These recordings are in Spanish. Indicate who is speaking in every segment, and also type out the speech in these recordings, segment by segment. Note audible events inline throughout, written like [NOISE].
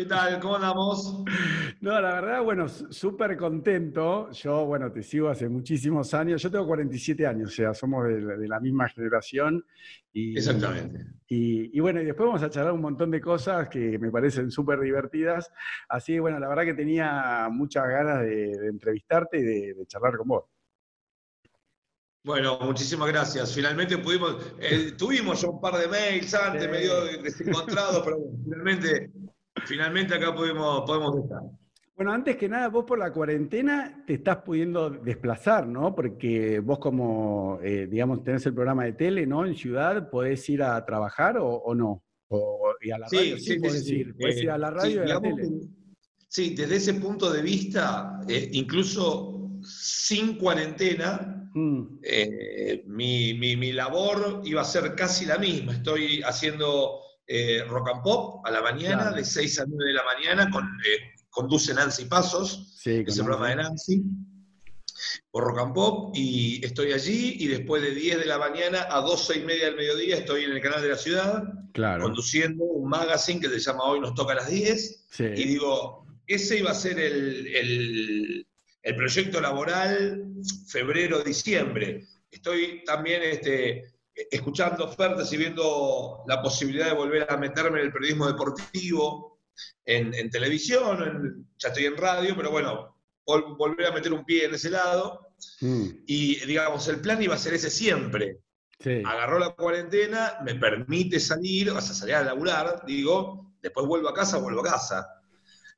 Speaker 1: ¿Qué tal? ¿Cómo andamos?
Speaker 2: No, la verdad, bueno, súper contento. Yo, bueno, te sigo hace muchísimos años. Yo tengo 47 años, o sea, somos de, la- de la misma generación. Y,
Speaker 1: Exactamente.
Speaker 2: Y, y bueno, y después vamos a charlar un montón de cosas que me parecen súper divertidas. Así que, bueno, la verdad que tenía muchas ganas de, de entrevistarte y de, de charlar con vos.
Speaker 1: Bueno, muchísimas gracias. Finalmente pudimos, eh, tuvimos ya un par de mails antes,
Speaker 2: Sí.
Speaker 1: medio desencontrados, pero bueno, finalmente, finalmente acá pudimos, podemos estar.
Speaker 2: Bueno, antes que nada, vos por la cuarentena te estás pudiendo desplazar, ¿no? Porque vos como, eh, digamos, tenés el programa de tele, ¿no? En ciudad, ¿podés ir a trabajar o, o no? O, y a la radio sí, podés ir. Podés
Speaker 1: Eh,
Speaker 2: ir a la radio
Speaker 1: sí,
Speaker 2: y a la tele.
Speaker 1: que- sí, desde ese punto de vista, eh, incluso sin cuarentena,
Speaker 2: Mm,
Speaker 1: eh, mi, mi- mi labor iba a ser casi la misma. Estoy haciendo eh, rock and pop a la mañana,
Speaker 2: Claro.
Speaker 1: de 6 a 9 de la mañana, con, eh, conduce Nancy Pasos,
Speaker 2: sí,
Speaker 1: que es el
Speaker 2: con
Speaker 1: programa de Nancy, por rock and pop, y estoy allí, y después de 10 de la mañana a 12 y media del mediodía estoy en el canal de la ciudad,
Speaker 2: Claro.
Speaker 1: conduciendo un magazine que se llama Hoy nos toca a las 10,
Speaker 2: Sí.
Speaker 1: y digo, ese iba a ser el, el- el proyecto laboral febrero-diciembre. Estoy también este, escuchando ofertas y viendo la posibilidad de volver a meterme en el periodismo deportivo, en, en televisión, en- ya estoy en radio, pero bueno, vol- volver a meter un pie en ese lado.
Speaker 2: Mm,
Speaker 1: Y digamos, el plan iba a ser ese siempre
Speaker 2: sí.
Speaker 1: agarró la cuarentena, me permite salir, o sea, salir a laburar, digo, después vuelvo a casa, vuelvo a casa.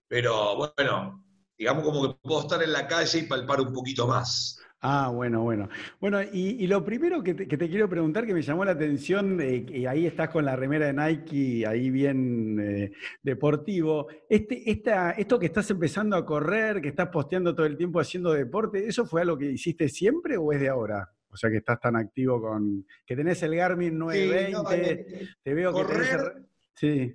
Speaker 1: Pero bueno, digamos como que puedo estar en la calle y palpar un poquito más.
Speaker 2: Ah, bueno, bueno. Bueno, y, y lo primero que te, que te quiero preguntar, que me llamó la atención, eh, que ahí estás con la remera de Nike, ahí bien eh, deportivo. Este, esta, esto que estás empezando a correr, que estás posteando todo el tiempo haciendo deporte, ¿eso fue algo que hiciste siempre o es de ahora? O sea, que estás tan activo con. que tenés el Garmin 920,
Speaker 1: Sí, no, eh,
Speaker 2: te veo que tenés.
Speaker 1: correr-
Speaker 2: el- Sí.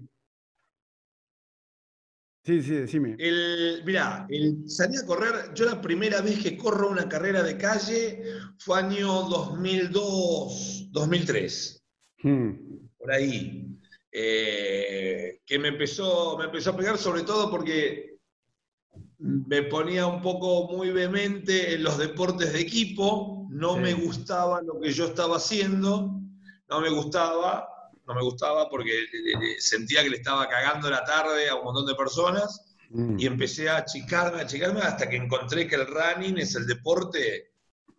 Speaker 2: Sí, sí, decime.
Speaker 1: El, mirá, el salir a correr, yo la primera vez que corro una carrera de calle fue año 2002, 2003.
Speaker 2: Hmm,
Speaker 1: por ahí, eh, que me empezó, me empezó a pegar sobre todo porque me ponía un poco muy vehemente en los deportes de equipo, no
Speaker 2: Sí.
Speaker 1: me gustaba lo que yo estaba haciendo, no me gustaba, no me gustaba porque eh, sentía que le estaba cagando la tarde a un montón de personas
Speaker 2: hmm.
Speaker 1: y empecé a achicarme, a achicarme hasta que encontré que el running es el deporte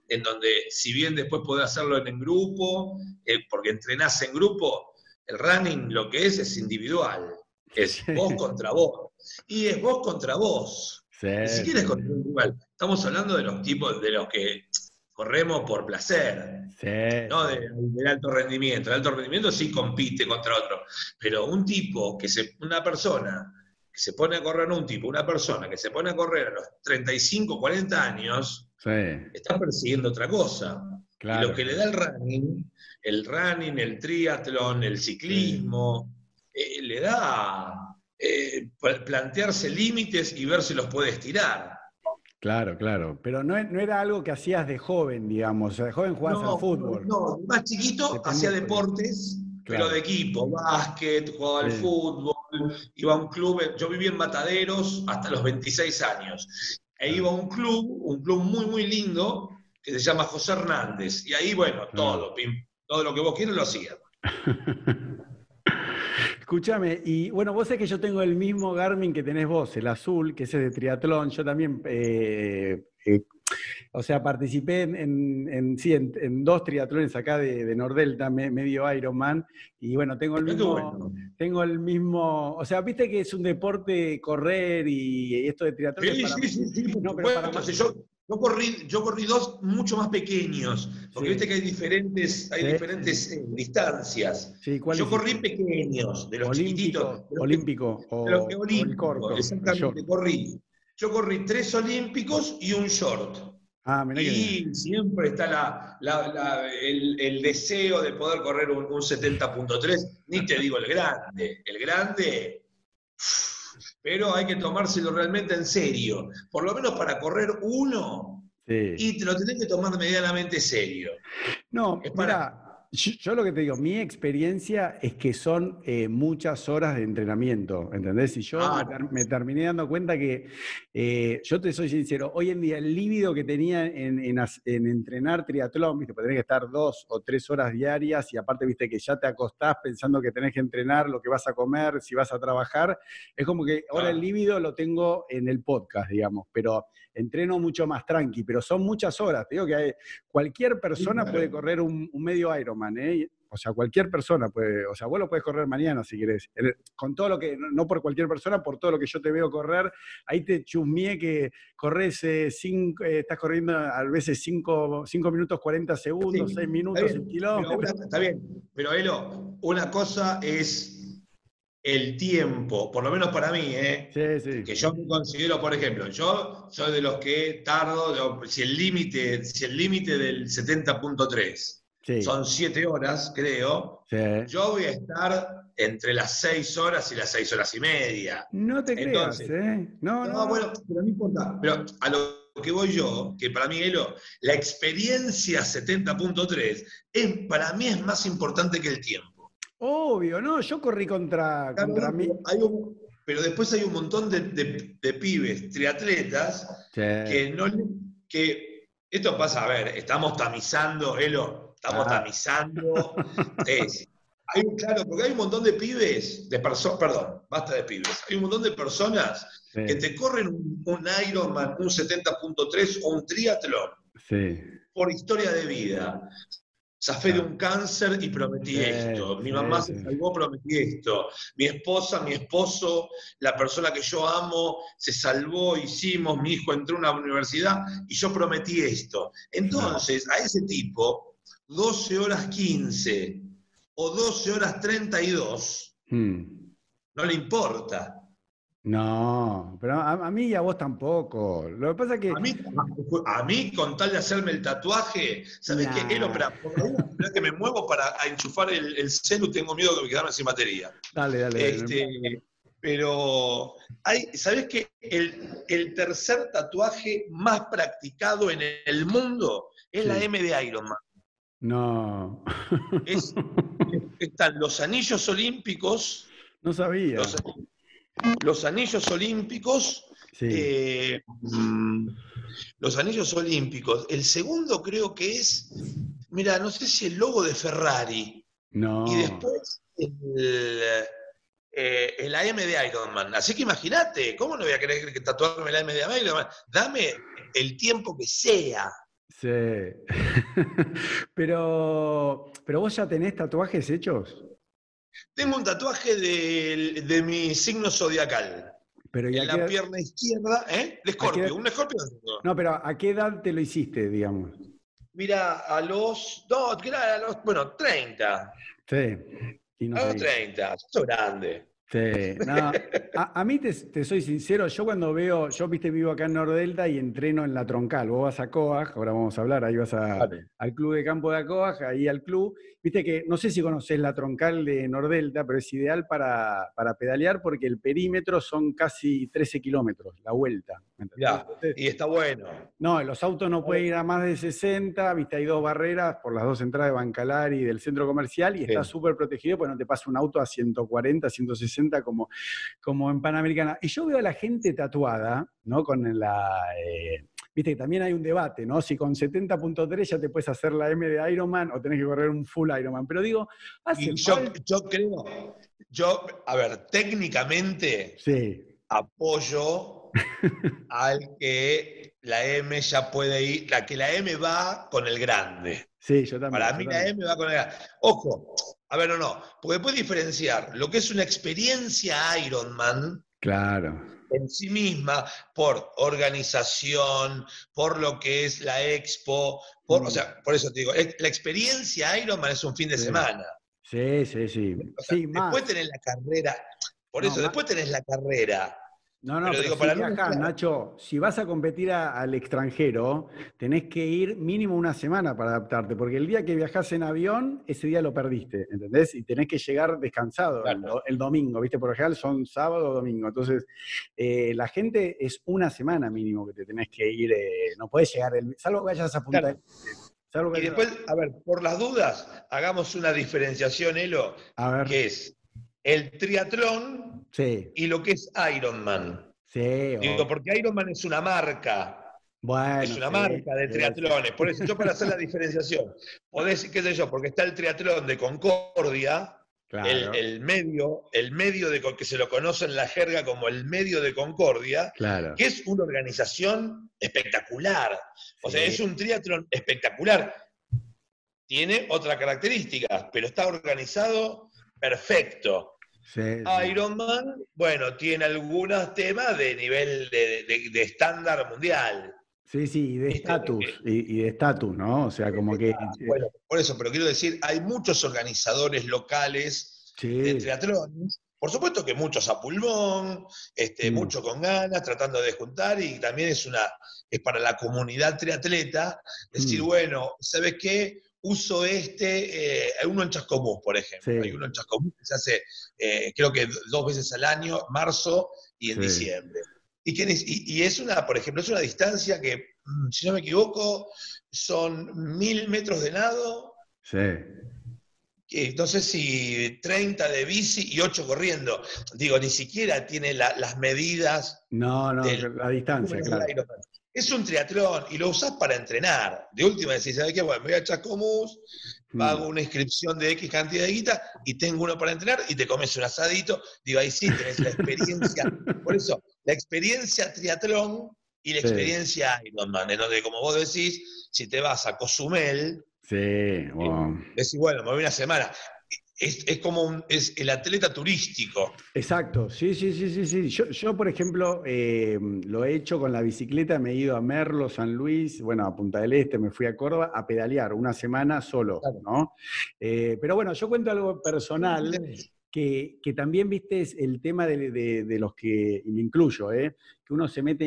Speaker 1: en donde, si bien después podés hacerlo en, en grupo, eh, porque entrenás en grupo, el running lo que es es individual, es vos contra vos. Y es vos contra vos.
Speaker 2: Sí,
Speaker 1: Ni siquiera es contra un rival. Estamos hablando de los tipos de los que corremos por placer,
Speaker 2: sí,
Speaker 1: no de- del alto rendimiento. El alto rendimiento sí compite contra otro, pero un tipo que se, una persona que se pone a correr, no un tipo, una persona que se pone a correr a los 35, 40 años,
Speaker 2: sí,
Speaker 1: está persiguiendo otra cosa. Y lo que le da el running, el running, el triatlón, el ciclismo, eh, le da eh, pla- plantearse límites y ver si los puede estirar.
Speaker 2: Claro, claro. Pero no, no era algo que hacías de joven, digamos. O sea, de joven jugabas al fútbol.
Speaker 1: No, más chiquito
Speaker 2: De
Speaker 1: hacía deportes,
Speaker 2: Claro.
Speaker 1: pero de equipo, básquet, jugaba al
Speaker 2: Sí.
Speaker 1: fútbol, iba a un club, yo vivía en Mataderos hasta los 26 años, e iba a un club, un club muy, muy lindo, que se llama José Hernández, y ahí, bueno, todo, pim, todo lo que vos quieras lo hacía. [LAUGHS]
Speaker 2: Escúchame, y bueno, vos sabés que yo tengo el mismo Garmin que tenés vos, el azul, que es de triatlón. Yo también, eh, eh, o sea, participé en, en- en- sí, en, en dos triatlones acá de, de Nordelta, me- medio Ironman, y bueno, tengo el mismo,
Speaker 1: bueno.
Speaker 2: tengo el mismo, o sea, viste que es un deporte correr y esto de triatlón es
Speaker 1: Sí, sí, sí, [LAUGHS] sí, por
Speaker 2: No, pero
Speaker 1: supuesto.
Speaker 2: para-
Speaker 1: yo, yo corrí, yo corrí dos mucho más pequeños, porque
Speaker 2: Sí.
Speaker 1: viste que hay diferentes, hay
Speaker 2: Sí.
Speaker 1: diferentes eh, distancias.
Speaker 2: Sí, ¿cuál
Speaker 1: Yo corrí pequeños, de los chiquititos.
Speaker 2: Olímpico,
Speaker 1: de los que-
Speaker 2: olímpico o,
Speaker 1: de los que olímpico,
Speaker 2: el corto.
Speaker 1: exactamente,
Speaker 2: short.
Speaker 1: corrí. Yo corrí tres olímpicos y un short.
Speaker 2: Ah, mirá que.
Speaker 1: Y siempre está la- la- la- el, el deseo de poder correr un, un 70.3, ni te digo el grande, el grande, pero hay que tomárselo realmente en serio, por lo menos para correr uno,
Speaker 2: Sí.
Speaker 1: y te lo tenés que tomar medianamente serio.
Speaker 2: No,
Speaker 1: Es para-
Speaker 2: mira, yo, yo lo que te digo, mi experiencia es que son eh, muchas horas de entrenamiento, ¿entendés? Y yo me,
Speaker 1: Claro.
Speaker 2: ter- me terminé dando cuenta que, eh, yo te soy sincero, hoy en día el líbido que tenía en, en as- en entrenar triatlón, viste, pues tenés que estar dos o tres horas diarias y aparte, viste, que ya te acostás pensando que tenés que entrenar, lo que vas a comer, si vas a trabajar, es como que ahora el líbido lo tengo en el podcast, digamos, pero entreno mucho más tranqui, pero son muchas horas, te digo que hay- cualquier persona puede correr un, un medio Ironman, ¿eh? O sea, cualquier persona puede, o sea, vos lo puedes correr mañana si querés. Con todo lo que, no por cualquier persona, por todo lo que yo te veo correr, ahí te chusmeé que corres, eh, cinco, eh, estás corriendo a veces 5 minutos 40 segundos,
Speaker 1: Sí,
Speaker 2: 6
Speaker 1: Está
Speaker 2: minutos, un kilómetro.
Speaker 1: está bien, pero Elo, una cosa es el tiempo, por lo menos para mí, ¿eh?
Speaker 2: Sí, sí.
Speaker 1: que yo me considero, por ejemplo, yo soy de los que tardo, si el límite, si el límite del 70.3
Speaker 2: sí,
Speaker 1: son 7 horas, creo,
Speaker 2: sí.
Speaker 1: yo voy a estar entre las 6 horas y las 6 horas y media.
Speaker 2: No te creas, ¿eh? No,
Speaker 1: No,
Speaker 2: no.
Speaker 1: bueno, pero no importa. Pero a lo que voy yo, que para mí, Elo, la experiencia 70.3 es, para mí es más importante que el tiempo.
Speaker 2: Obvio, no, yo corrí contra,
Speaker 1: Claro,
Speaker 2: contra mí.
Speaker 1: pero, hay un- pero después hay un montón de, de- de pibes, triatletas,
Speaker 2: Sí.
Speaker 1: que no que esto pasa, a ver, estamos tamizando, Elo, estamos
Speaker 2: Ah.
Speaker 1: tamizando. es- [LAUGHS] hay un, claro, porque hay un montón de pibes, de personas, perdón, basta de pibes, hay un montón de personas
Speaker 2: sí,
Speaker 1: que te corren un, un Ironman, un 70.3 o un triatlón
Speaker 2: sí.
Speaker 1: por historia de vida. Zafé de un cáncer y prometí
Speaker 2: Sí,
Speaker 1: esto. Mi mamá
Speaker 2: sí.
Speaker 1: se salvó, prometí esto. Mi esposa, mi esposo, la persona que yo amo, se salvó, hicimos, mi hijo entró a una universidad y yo prometí esto. Entonces, a ese tipo, 12 horas 15 o 12 horas 32,
Speaker 2: Hmm.
Speaker 1: no le importa.
Speaker 2: No, pero a, a mí y a vos tampoco. Lo que pasa es que.
Speaker 1: A mí, a mí, con tal de hacerme el tatuaje, ¿sabes
Speaker 2: Nah.
Speaker 1: qué? Elo, espera que me muevo para enchufar el, el celu, tengo miedo de quedarme sin batería.
Speaker 2: Dale, dale. dale.
Speaker 1: Este, pero, hay, ¿sabes qué? El, el tercer tatuaje más practicado en el mundo es la. M de Ironman.
Speaker 2: No.
Speaker 1: Es- están los anillos olímpicos,
Speaker 2: No sabía.
Speaker 1: los, los anillos olímpicos
Speaker 2: Sí.
Speaker 1: Eh, mm, los anillos olímpicos. El segundo creo que es, mira, no sé si el logo de Ferrari.
Speaker 2: no.
Speaker 1: Y después el, eh, el AM de Ironman. Así que imagínate, ¿cómo no voy a querer que tatuarme el AM de Ironman? Dame el tiempo que sea.
Speaker 2: Sí. [LAUGHS] pero, pero vos ya tenés tatuajes hechos.
Speaker 1: Tengo un tatuaje de, de mi signo zodiacal.
Speaker 2: Pero ¿y a
Speaker 1: En la
Speaker 2: edad-
Speaker 1: pierna izquierda, ¿eh? De escorpio, un escorpio.
Speaker 2: No, pero ¿a qué edad te lo hiciste, digamos?
Speaker 1: Mira, a los, no, a los, bueno, 30.
Speaker 2: Sí. Y no
Speaker 1: a los
Speaker 2: seguís.
Speaker 1: 30, soy grande.
Speaker 2: Sí, no, a, a mí te, te soy sincero, yo cuando veo, yo viste vivo acá en Nordelta y entreno en la troncal, vos vas a Coag, ahora vamos a hablar, ahí vas a-
Speaker 1: Vale.
Speaker 2: al club de campo de Coag, ahí al club, viste que, no sé si conocés la troncal de Nordelta, pero es ideal para, para pedalear porque el perímetro son casi 13 kilómetros, la vuelta. Entonces,
Speaker 1: y está bueno.
Speaker 2: no, los autos no pueden ir a más de 60, viste, hay dos barreras por las dos entradas de Bancalar y del centro comercial y está súper protegido porque no te pasa un auto a 140, 160 como, como en Panamericana. Y yo veo a la gente tatuada, ¿no? Con la... eh, viste que también hay un debate, ¿no? Si con 70.3 ya te puedes hacer la M de Ironman o tenés que correr un full Ironman. Pero digo, hace
Speaker 1: yo,
Speaker 2: falta-
Speaker 1: yo creo, yo, a ver, técnicamente
Speaker 2: Sí,
Speaker 1: apoyo [LAUGHS] al que la M ya puede ir, la que la M va con el grande.
Speaker 2: sí, yo también.
Speaker 1: Para
Speaker 2: yo
Speaker 1: mí la. M va con el grande. Ojo, a ver, no, no, porque puede diferenciar lo que es una experiencia Ironman
Speaker 2: Claro.
Speaker 1: en sí misma por organización, por lo que es la expo, por,
Speaker 2: Mm.
Speaker 1: o sea, por eso te digo, la experiencia Ironman es un fin de
Speaker 2: Sí.
Speaker 1: semana.
Speaker 2: Sí, sí, sí.
Speaker 1: O sea,
Speaker 2: Sí, más.
Speaker 1: después tenés la carrera, por
Speaker 2: No,
Speaker 1: eso,
Speaker 2: más-
Speaker 1: después tenés la carrera
Speaker 2: No, no,
Speaker 1: Pero
Speaker 2: pero,
Speaker 1: digo,
Speaker 2: si
Speaker 1: para
Speaker 2: viajás,
Speaker 1: claro.
Speaker 2: Nacho, si vas a competir a- al extranjero, tenés que ir mínimo una semana para adaptarte, porque el día que viajás en avión, ese día lo perdiste, ¿entendés? Y tenés que llegar descansado el,
Speaker 1: Claro.
Speaker 2: do- el domingo, ¿viste? Por lo general son sábado o domingo. Entonces, eh, la gente es una semana mínimo que te tenés que ir, eh, no podés llegar, el, salvo que vayas a Punta
Speaker 1: Claro.
Speaker 2: Este, salvo que
Speaker 1: Y después, a ver, por las dudas, hagamos una diferenciación, Elo,
Speaker 2: a ver,
Speaker 1: que es el triatlón
Speaker 2: sí,
Speaker 1: y lo que es Ironman.
Speaker 2: sí,
Speaker 1: Digo, porque Ironman es una marca,
Speaker 2: bueno,
Speaker 1: es una
Speaker 2: sí,
Speaker 1: marca de triatlones. Por eso, yo para hacer la [LAUGHS] diferenciación, podés, qué sé yo, porque está el triatlón de Concordia,
Speaker 2: claro,
Speaker 1: el, el medio, el medio de, que se lo conoce en la jerga como el medio de Concordia,
Speaker 2: claro.
Speaker 1: que es una organización espectacular. O sea, es un triatlón espectacular. Tiene otras características, pero está organizado perfecto.
Speaker 2: Sí, sí.
Speaker 1: Ironman, bueno, tiene algunos temas de nivel de, de- de estándar mundial.
Speaker 2: Sí, sí, y de
Speaker 1: Viste,
Speaker 2: estatus,
Speaker 1: eh,
Speaker 2: y, y de estatus, ¿no? O sea, como que...
Speaker 1: Bueno, por eso, pero quiero decir, hay muchos organizadores locales de
Speaker 2: Sí,
Speaker 1: triatlones. Por supuesto que muchos a pulmón, este,
Speaker 2: Mm.
Speaker 1: muchos con ganas, tratando de juntar, y también es una, es para la comunidad triatleta, decir,
Speaker 2: Mm.
Speaker 1: bueno, ¿sabes qué? Uso este, eh, hay uno en Chascomús, por ejemplo.
Speaker 2: Sí.
Speaker 1: Hay uno en Chascomús que se hace, eh, creo que dos veces al año, marzo y en
Speaker 2: Sí.
Speaker 1: diciembre. Y, que es- y- y es una, por ejemplo, es una distancia que, mm, si no me equivoco, son mil metros de nado,
Speaker 2: sí.
Speaker 1: sé si 30 de bici y 8 corriendo. Digo, ni siquiera tiene la- las medidas
Speaker 2: No, no,
Speaker 1: del-
Speaker 2: la distancia, claro.
Speaker 1: Es un triatlón y lo usás para entrenar. De última decís, ¿sabes qué? Bueno, me voy a Chascomús, hago una inscripción de X cantidad de guita y tengo uno para entrenar y te comes un asadito. Digo, ahí sí tenés la experiencia. [LAUGHS] Por eso, la experiencia triatlón y la
Speaker 2: Sí.
Speaker 1: experiencia Ironman, en donde, como vos decís, si te vas a Cozumel,
Speaker 2: Sí, wow.
Speaker 1: decís, bueno, me voy una semana. Es, es como un, es el atleta turístico.
Speaker 2: Exacto, sí, sí, sí, sí, sí. Yo, yo, por ejemplo, eh, lo he hecho con la bicicleta, me he ido a Merlo, San Luis, bueno, a Punta del Este, me fui a Córdoba a pedalear una semana solo,
Speaker 1: Claro.
Speaker 2: ¿no? Eh, pero bueno, yo cuento algo personal. Que, que también viste es el tema de, de- de los que, y me incluyo, ¿eh? que uno se mete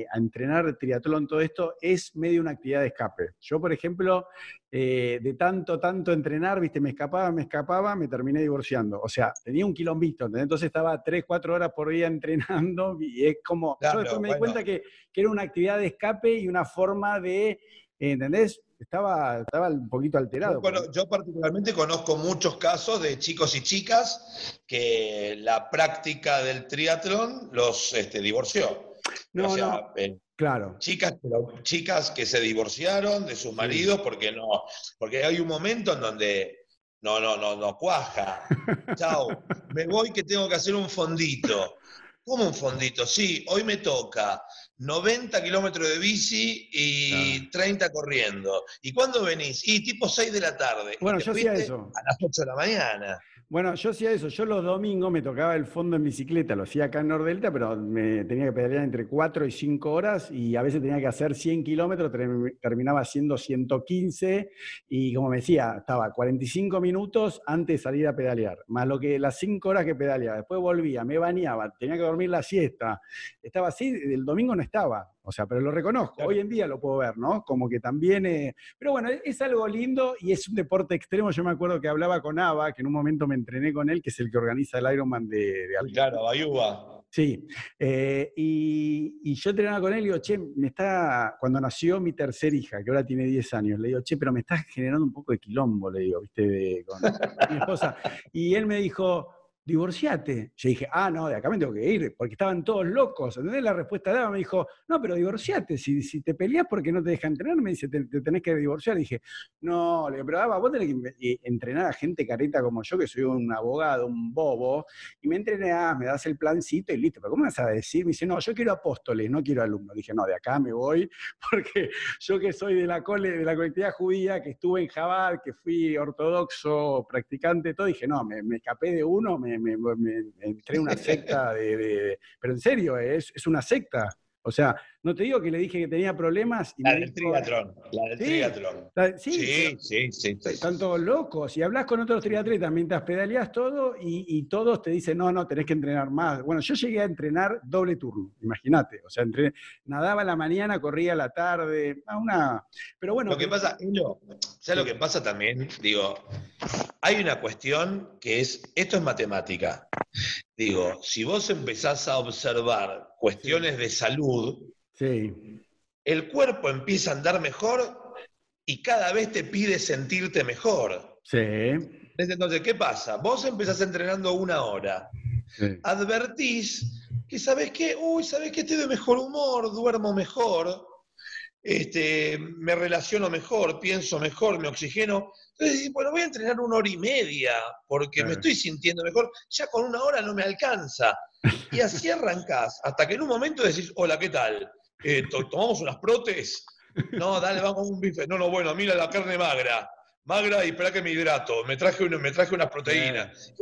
Speaker 2: eh, a entrenar triatlón, todo esto, es medio una actividad de escape. Yo, por ejemplo, eh, de tanto, tanto entrenar, viste, me escapaba, me escapaba, me terminé divorciando. O sea, tenía un quilombito, ¿entendés? entonces estaba 3, 4 horas por día entrenando y es como,
Speaker 1: Claro,
Speaker 2: yo después me di cuenta que, que era una actividad de escape y una forma de, ¿entendés? Estaba, estaba un poquito alterado.
Speaker 1: Yo, cono- yo particularmente conozco muchos casos de chicos y chicas que la práctica del triatlón los este, divorció.
Speaker 2: No,
Speaker 1: o sea,
Speaker 2: no.
Speaker 1: eh,
Speaker 2: Claro.
Speaker 1: chicas, chicas que se divorciaron de sus maridos porque no, porque hay un momento en donde no, no, no, no cuaja. [LAUGHS] Chao, me voy que tengo que hacer un fondito. ¿Cómo un fondito? Sí, hoy me toca 90 kilómetros de bici y 30 corriendo. ¿Y cuándo venís? Y tipo 6 de la tarde.
Speaker 2: Bueno, yo hacía eso.
Speaker 1: A las 8 de la mañana.
Speaker 2: Bueno, yo hacía eso. Yo los domingos me tocaba el fondo en bicicleta, lo hacía acá en Nordelta, pero me tenía que pedalear entre 4 y 5 horas y a veces tenía que hacer 100 kilómetros, ter- terminaba haciendo 115 y como me decía, estaba 45 minutos antes de salir a pedalear, más lo que las 5 horas que pedaleaba. Después volvía, me bañaba, tenía que dormir la siesta. Estaba así, el domingo no estaba. O sea, pero lo reconozco,
Speaker 1: Claro.
Speaker 2: hoy en día lo puedo ver, ¿no? Como que también... eh, pero bueno, es- es algo lindo y es un deporte extremo. Yo me acuerdo que hablaba con Ava, que en un momento me entrené con él, que es el que organiza el Ironman de, de
Speaker 1: claro, Bayuba.
Speaker 2: Sí, eh, y, y yo entrenaba con él y digo, che, me está, cuando nació mi tercer hija, que ahora tiene 10 años, le digo, che, pero me estás generando un poco de quilombo, le digo, viste, de- con mi esposa. Y él me dijo, divorciate. Yo dije, ah, no, de acá me tengo que ir, porque estaban todos locos. ¿Entendés? La respuesta daba, me dijo, no, pero divorciate, si, si te peleas porque no te deja entrenar, me dice, te, te tenés que divorciar. Y dije, no, le digo, pero Ava, vos tenés que entrenar a gente careta como yo, que soy un abogado, un bobo, y me entrenás, me das el plancito y listo. Pero ¿cómo vas a decir? Me dice, no, yo quiero apóstoles, no quiero alumnos. Dije, no, de acá me voy, [LAUGHS] porque yo que soy de la, cole, de la colectividad judía, que estuve en Jabal, que fui ortodoxo, practicante, todo, dije, no, me, me escapé de uno, me, me- me- me entré en una secta de, de- Pero en serio, es, es una secta. O sea, no te digo que le dije que tenía problemas.
Speaker 1: Y la del triatlón, la del triatlón.
Speaker 2: sí, sí, sí, Están todos locos. Y hablas con otros triatletas mientras pedaleas todo y, todos te dicen, no, no, tenés que entrenar más. Bueno, yo llegué a entrenar doble turno, imagínate. O sea, nadaba la mañana, corría la tarde, una... Pero bueno...
Speaker 1: Lo que pasa, ¿sabes lo que pasa también? Digo, hay una cuestión que es, esto es matemática. Digo, si vos empezás a observar cuestiones de salud, el cuerpo empieza a andar mejor y cada vez te pide sentirte mejor.
Speaker 2: Sí.
Speaker 1: Entonces, ¿qué pasa? Vos empezás entrenando una hora. Advertís que sabes qué, uy, sabes que estoy de mejor humor, duermo mejor, este, me relaciono mejor, pienso mejor, me oxigeno. Entonces, bueno, voy a entrenar una hora y media porque me estoy sintiendo mejor. Ya con una hora no me alcanza. Y así [LAUGHS] arrancás, hasta que en un momento decís, hola, ¿qué tal? Eh, ¿Tomamos unas protes? No, dale, vamos a un bife. No, no, bueno, mira la carne magra. Magra y espera que me hidrato. Me traje, me traje unas proteínas.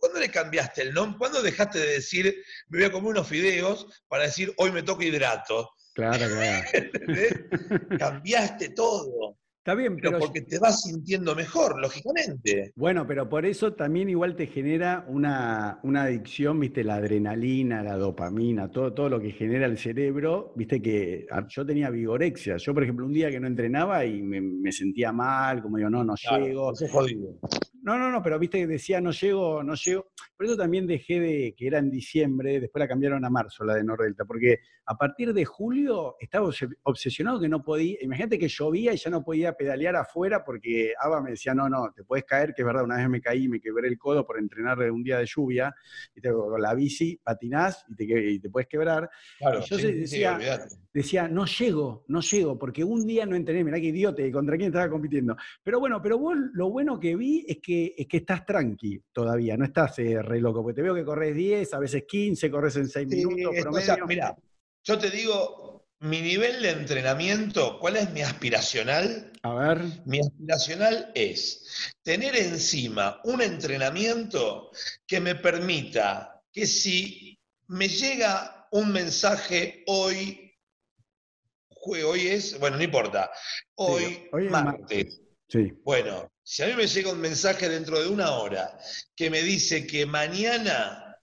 Speaker 1: ¿Cuándo le cambiaste el nombre? ¿Cuándo dejaste de decir, me voy a comer unos fideos para decir, hoy me toca hidrato?
Speaker 2: Claro, claro. [LAUGHS] [LAUGHS]
Speaker 1: Cambiaste todo.
Speaker 2: Está bien,
Speaker 1: pero, porque te vas sintiendo mejor, lógicamente.
Speaker 2: Bueno, pero por eso también igual te genera una, adicción, viste, la adrenalina, la dopamina, todo, todo lo que genera el cerebro, viste que yo tenía vigorexia. Yo, por ejemplo, un día que no entrenaba y me, sentía mal, como digo, no, no llego.
Speaker 1: Es jodido.
Speaker 2: No, no, no, pero viste que decía no llego, no llego. Por eso también dejé de, que era en diciembre, después la cambiaron a marzo, la de Nordelta, porque a partir de julio estaba obsesionado que no podía, imagínate que llovía y ya no podía pedalear afuera porque Ava me decía, no, no, te puedes caer, que es verdad, una vez me caí y me quebré el codo por entrenar un día de lluvia, y te, con la bici patinás y te, y te puedes quebrar.
Speaker 1: Claro, y yo
Speaker 2: decía, decía, no llego, no llego, porque un día no entrené, mirá qué idiota, contra quién estaba compitiendo. Pero bueno, pero vos lo bueno que vi es que, es que estás tranqui todavía, no estás eh, re loco, porque te veo que corres 10, a veces 15, corres en 6 minutos.
Speaker 1: Mira, yo te digo, mi nivel de entrenamiento, ¿cuál es mi aspiracional?
Speaker 2: A ver.
Speaker 1: Mi aspiracional es tener encima un entrenamiento que me permita que si me llega un mensaje hoy hoy es, bueno, no importa, hoy, martes.
Speaker 2: Sí.
Speaker 1: Bueno, si a mí me llega un mensaje dentro de una hora que me dice que mañana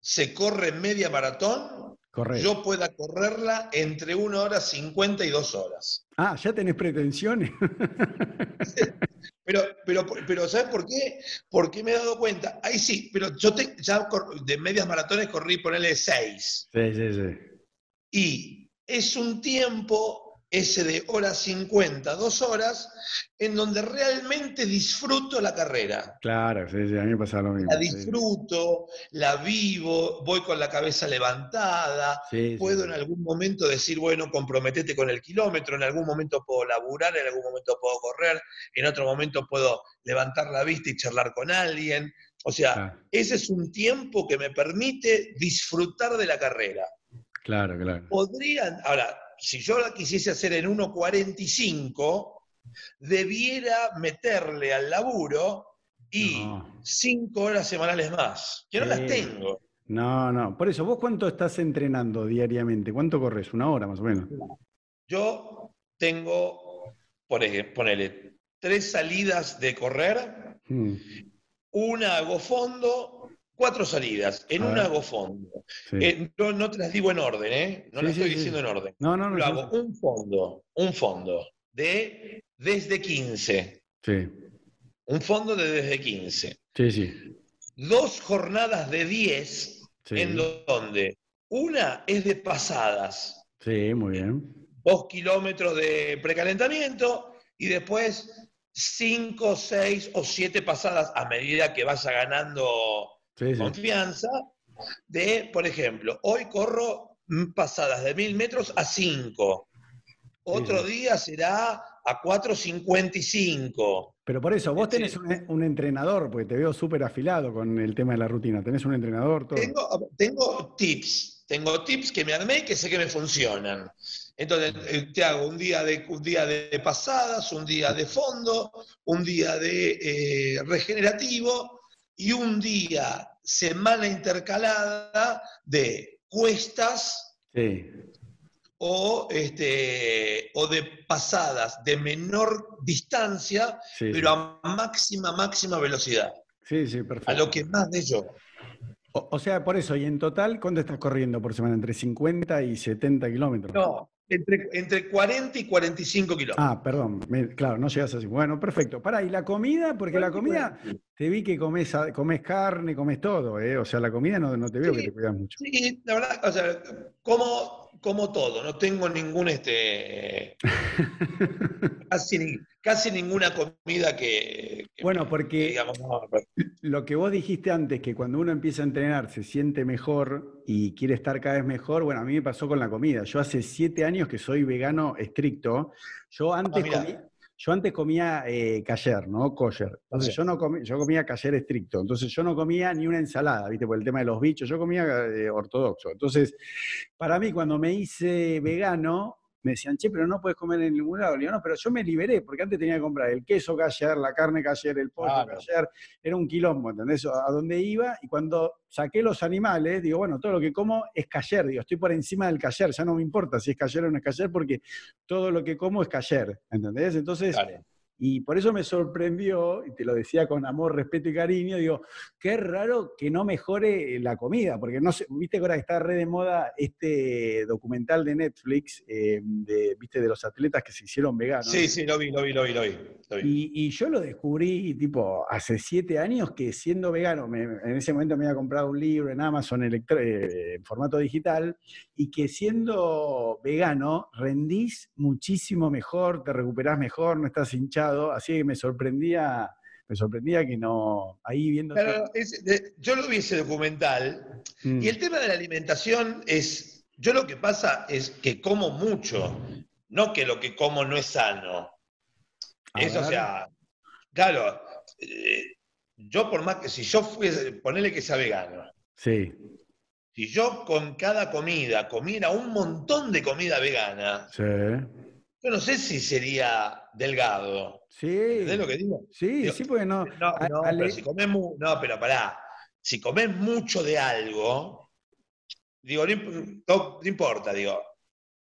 Speaker 1: se corre media maratón, yo pueda correrla entre una hora cincuenta y dos horas.
Speaker 2: Ah, ya tenés pretensiones. [LAUGHS]
Speaker 1: pero, pero, pero, ¿sabes por qué? Porque me he dado cuenta. Ahí sí, pero yo te, ya de medias maratones corrí, ponerle seis.
Speaker 2: Sí, sí, sí.
Speaker 1: Y es un tiempo, ese de hora 50, dos horas, en donde realmente disfruto la carrera.
Speaker 2: Claro, sí, sí, a mí me pasa lo mismo.
Speaker 1: La disfruto, la vivo, voy con la cabeza levantada, puedo en algún momento decir, bueno, comprometete con el kilómetro, en algún momento puedo laburar, en algún momento puedo correr, en otro momento puedo levantar la vista y charlar con alguien. O sea, ese es un tiempo que me permite disfrutar de la carrera.
Speaker 2: Claro, claro.
Speaker 1: Podrían, ahora, si yo la quisiese hacer en 1.45, debiera meterle al laburo y cinco horas semanales más, que no las tengo.
Speaker 2: No, no. Por eso, ¿vos cuánto estás entrenando diariamente? ¿Cuánto corres? ¿Una hora más o menos?
Speaker 1: Yo tengo, por ejemplo, ponele, tres salidas de correr, mm. una hago fondo, cuatro salidas, en un hago fondo. Eh, no, te las digo en orden, ¿eh? No las estoy diciendo en orden.
Speaker 2: No, no, no.
Speaker 1: Lo hago un fondo, un fondo de desde 15.
Speaker 2: Sí.
Speaker 1: Un fondo de desde 15.
Speaker 2: Sí, sí.
Speaker 1: Dos jornadas de 10 en donde una es de pasadas.
Speaker 2: Sí, muy bien.
Speaker 1: Dos kilómetros de precalentamiento y después cinco, seis o siete pasadas a medida que vaya ganando confianza de, por ejemplo, hoy corro pasadas de mil metros a 5. Otro día será a 4.55.
Speaker 2: Pero por eso, vos tenés un, entrenador, porque te veo súper afilado con el tema de la rutina. ¿Tenés un entrenador?
Speaker 1: Tengo, tengo tips, tengo tips que me armé y que sé que me funcionan. Entonces, eh, te hago un día de, un día de pasadas, un día de fondo, un día de eh, regenerativo y un día semana intercalada de cuestas
Speaker 2: Sí.
Speaker 1: o, este, o de pasadas de menor distancia,
Speaker 2: Sí,
Speaker 1: pero
Speaker 2: sí.
Speaker 1: a máxima, máxima velocidad.
Speaker 2: Sí, sí, perfecto.
Speaker 1: A lo que más de yo.
Speaker 2: O, o sea, por eso, y en total, ¿cuánto estás corriendo por semana? ¿Entre 50 y 70 kilómetros?
Speaker 1: No, entre, entre 40 y 45 kilómetros.
Speaker 2: Ah, perdón, me- claro, no llegas así. Bueno, perfecto. Pará, ¿y la comida? Porque la comida, te vi que comes, comes carne, comes todo, ¿eh? O sea, la comida no, no te veo que te cuidas mucho.
Speaker 1: Sí, la verdad, o sea, como, como todo, no tengo ningún, este, [LAUGHS] casi, casi ninguna comida que, que
Speaker 2: Bueno, porque-
Speaker 1: que digamos, no, pero-
Speaker 2: Lo que vos dijiste antes, que cuando uno empieza a entrenar se siente mejor y quiere estar cada vez mejor, bueno, a mí me pasó con la comida. Yo hace siete años que soy vegano estricto. Yo antes,
Speaker 1: mirá.
Speaker 2: comí- yo antes comía eh, ¿no? Kosher. Entonces yo, no comí- yo comía kasher estricto. Entonces yo no comía ni una ensalada, ¿viste? Por el tema de los bichos. Yo comía eh, ortodoxo. Entonces, para mí, cuando me hice vegano, me decían, che, pero no puedes comer en ningún lado. Le digo, no, pero yo me liberé, porque antes tenía que comprar el queso kasher, la carne kasher, el pollo
Speaker 1: Claro.
Speaker 2: kasher. Era un quilombo, ¿entendés? A dónde iba. Y cuando saqué los animales, digo, bueno, todo lo que como es kasher. Digo, estoy por encima del kasher. Ya no me importa si es kasher o no es kasher, porque todo lo que como es kasher, ¿entendés? Entonces,
Speaker 1: Claro.
Speaker 2: Y por eso me sorprendió, y te lo decía con amor, respeto y cariño, digo, qué raro que no mejore la comida, porque no sé, viste que ahora está re de moda este documental de Netflix, eh, de, viste, de los atletas que se hicieron veganos.
Speaker 1: Sí, sí, lo vi, lo vi, lo vi, lo vi. lo vi.
Speaker 2: Y, y yo lo descubrí, tipo, hace siete años que siendo vegano, me- en ese momento me había comprado un libro en Amazon eh, en formato digital, y que siendo vegano rendís muchísimo mejor, te recuperás mejor, no estás hinchado, así que me sorprendía, me sorprendía que no, ahí viendo...
Speaker 1: Claro, es- de- yo lo vi ese documental
Speaker 2: Mm,
Speaker 1: y el tema de la alimentación es, yo lo que pasa es que como mucho, no que lo que como no es sano.
Speaker 2: a
Speaker 1: Eso, o sea, claro, eh, yo por más que si yo fuese, ponele que sea vegano,
Speaker 2: Sí,
Speaker 1: si yo con cada comida comiera un montón de comida vegana,
Speaker 2: sí,
Speaker 1: yo no sé si sería delgado.
Speaker 2: sí,
Speaker 1: ¿Entendés lo que digo?
Speaker 2: sí,
Speaker 1: Digo,
Speaker 2: sí, porque no...
Speaker 1: No,
Speaker 2: a-
Speaker 1: no,
Speaker 2: ale-
Speaker 1: pero si comes mu- no, pero pará, si comes mucho de algo, digo, no, imp- no- no importa, digo,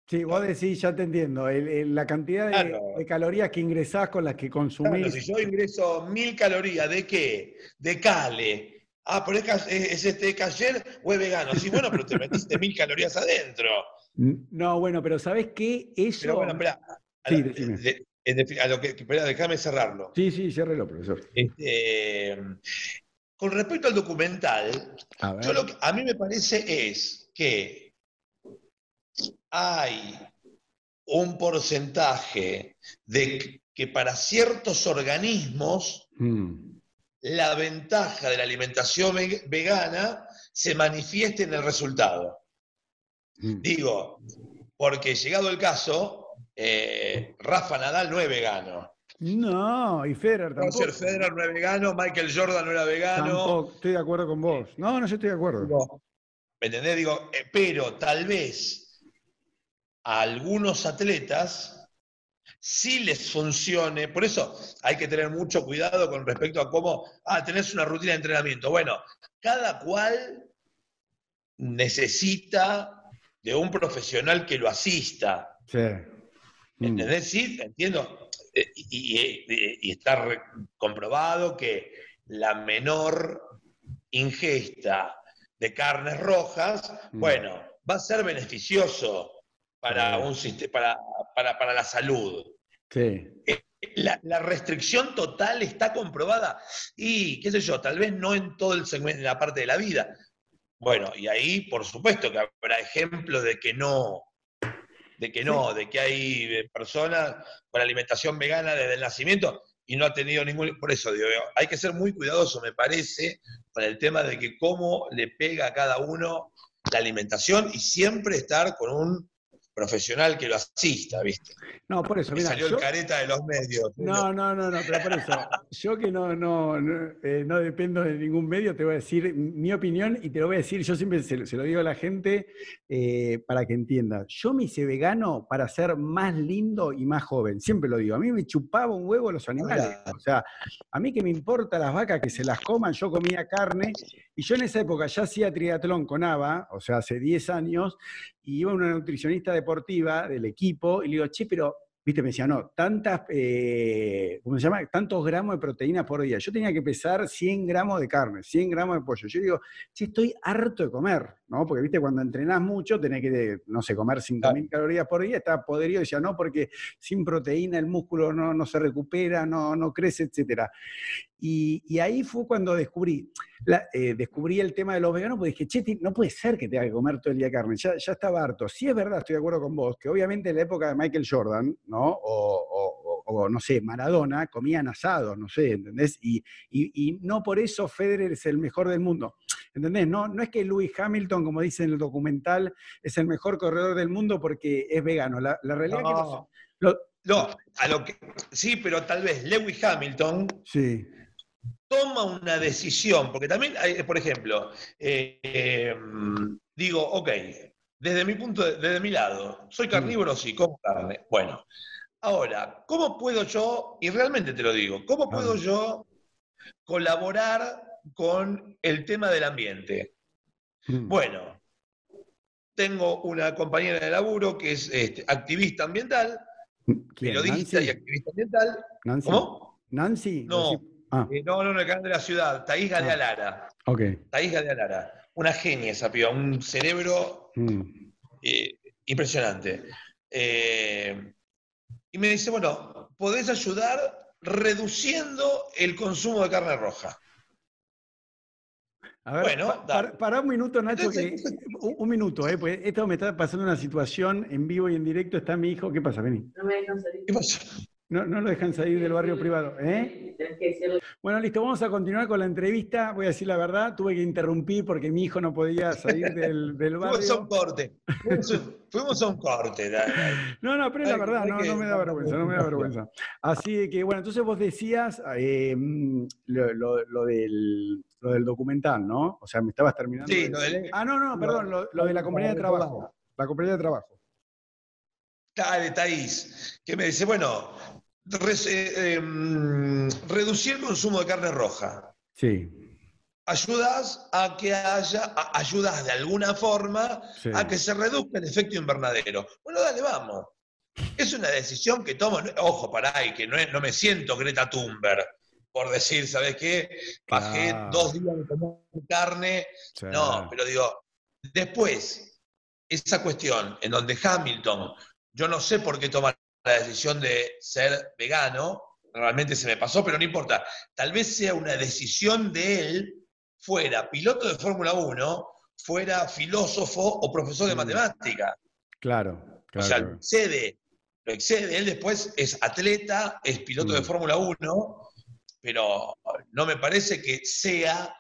Speaker 2: Sí, vos decís, ya te entiendo, el- el- la cantidad de,
Speaker 1: Claro.
Speaker 2: de calorías que ingresás con las que consumís.
Speaker 1: Claro, si yo ingreso mil calorías, ¿de qué? De cale. Ah, pero es, es- es este cayer o es vegano. Sí, bueno, pero te metiste mil calorías adentro.
Speaker 2: No, bueno, pero ¿sabés qué? Eso.
Speaker 1: Pero bueno, espera.
Speaker 2: Sí, decime.
Speaker 1: de- a lo que, espera, déjame cerrarlo.
Speaker 2: Sí, sí, ciérrelo, profesor.
Speaker 1: Este, con respecto al documental,
Speaker 2: A ver.
Speaker 1: yo lo que a mí me parece es que hay un porcentaje de que- que para ciertos organismos
Speaker 2: Mm,
Speaker 1: la ventaja de la alimentación ve- vegana se manifiesta en el resultado.
Speaker 2: mm.
Speaker 1: Digo, porque llegado el caso, eh, Rafa Nadal no es vegano.
Speaker 2: No, y Federer tampoco.
Speaker 1: Roger Federer no es vegano, Michael Jordan no era vegano.
Speaker 2: Tampoco, estoy de acuerdo con vos. No, no, yo estoy de acuerdo.
Speaker 1: ¿Me entendés? Digo, eh, pero tal vez a algunos atletas sí les funcione. Por eso hay que tener mucho cuidado con respecto a cómo, ah, tenés una rutina de entrenamiento. Bueno, cada cual necesita de un profesional que lo asista.
Speaker 2: Sí. Mm,
Speaker 1: ¿Entendés? Sí, entiendo. Eh, Y, y- y está comprobado que la menor ingesta de carnes rojas,
Speaker 2: Mm.
Speaker 1: bueno, va a ser beneficioso para, un, para, para, para la salud.
Speaker 2: Sí.
Speaker 1: La, la restricción total está comprobada y, qué sé yo, tal vez no en todo el segmento, en la parte de la vida. Bueno, y ahí, por supuesto, que habrá ejemplos de que no, de que no, de que hay eh, personas con alimentación vegana desde el nacimiento y no ha tenido ningún... Por eso digo, hay que ser muy cuidadoso, me parece, con el tema de que cómo le pega a cada uno la alimentación y siempre estar con un profesional que lo asista, ¿viste?
Speaker 2: No, por eso, mira.
Speaker 1: salió
Speaker 2: yo-
Speaker 1: el careta de los medios.
Speaker 2: No, no, no, no, pero por eso, [LAUGHS] yo que no, no, no, eh, no dependo de ningún medio, te voy a decir mi opinión y te lo voy a decir, yo siempre se, lo- se lo digo a la gente eh, para que entienda. Yo me hice vegano para ser más lindo y más joven, siempre lo digo. A mí me chupaba un huevo los animales. O sea, a mí que me importa las vacas que se las coman, yo comía carne y yo en esa época ya hacía triatlón con ABA, o sea, hace 10 años, y iba una nutricionista deportiva del equipo y le digo, che, pero Viste, me decía, no, tantas, eh, ¿cómo se llama? Tantos gramos de proteína por día. Yo tenía que pesar 100 gramos de carne, 100 gramos de pollo. Yo digo, sí, estoy harto de comer, ¿no? Porque, viste, cuando entrenás mucho, tenés que, no sé, comer 5.000 calorías por día, está podrido. Decía, no, porque sin proteína el músculo no, no se recupera, no, no crece, etcétera. Y, ahí fue cuando descubrí, eh, descubrí el tema de los veganos, porque dije, che, no puede ser que tenga que comer todo el día carne, ya, ya estaba harto. Sí es verdad, estoy de acuerdo con vos, que obviamente en la época de Michael Jordan, ¿no? O, no sé, Maradona, comían asados, no sé, ¿entendés? Y, no por eso Federer es el mejor del mundo, ¿entendés? No, no es que Lewis Hamilton, como dice en el documental, es el mejor corredor del mundo porque es vegano. La, realidad es que
Speaker 1: no, a lo que sí, pero tal vez Lewis Hamilton
Speaker 2: sí
Speaker 1: toma una decisión, porque también, hay, por ejemplo, eh, em, digo, ok, desde mi punto, desde mi lado, soy carnívoro, sí, como carne. Bueno, ahora, ¿cómo puedo yo, y realmente te lo digo, cómo puedo yo colaborar con el tema del ambiente? Mm. Bueno, tengo una compañera de laburo que es este, activista ambiental, periodista y activista ambiental.
Speaker 2: Nancy. ¿Cómo? Nancy.
Speaker 1: No. Ah. Eh, no, no, no, el canal de la ciudad, Taís Galealara.
Speaker 2: Ah. Ok.
Speaker 1: Taís Galealara. Una genia esa piba, un cerebro mm. eh, impresionante. Eh, y me dice, bueno, podés ayudar reduciendo el consumo de carne roja.
Speaker 2: A ver, bueno, para, un minuto, Nacho, un, minuto, eh, pues esto me está pasando una situación en vivo y en directo. Está mi hijo, ¿qué pasa? Vení.
Speaker 3: No me dejan salir. ¿Qué pasa?
Speaker 2: No, no lo dejan salir del barrio privado. ¿eh? Bueno, listo, vamos a continuar con la entrevista. Voy a decir la verdad, tuve que interrumpir porque mi hijo no podía salir del, [LAUGHS] del barrio.
Speaker 1: Fuimos a un corte. Fuimos a un corte.
Speaker 2: No, no, pero es la verdad, no, no me da vergüenza, no me da vergüenza. Así que, bueno, entonces vos decías eh, lo, del, lo del documental, ¿no? O sea, me estabas terminando.
Speaker 1: Sí, lo del...
Speaker 2: Ah, no, no, perdón, lo de la compañía de trabajo. La compañía de trabajo
Speaker 1: de Taís, que me dice, bueno, eh, em, reducir el consumo de carne roja.
Speaker 2: Sí.
Speaker 1: Ayudas a que haya, ayudas de alguna forma a que se reduzca el efecto invernadero. Bueno, dale, vamos. Es una decisión que tomo, ojo, para ahí, que no, no me siento Greta Thunberg por decir, ¿sabes qué? Bajé dos días de comer carne. No, pero digo, después, esa cuestión en donde Hamilton yo no sé por qué tomar la decisión de ser vegano, realmente se me pasó, pero no importa. Tal vez sea una decisión de él, fuera piloto de Fórmula 1, fuera filósofo o profesor de mm. matemática.
Speaker 2: Claro, claro. O
Speaker 1: sea, lo excede, lo excede. Él después es atleta, es piloto de mm. Fórmula 1, pero no me parece que sea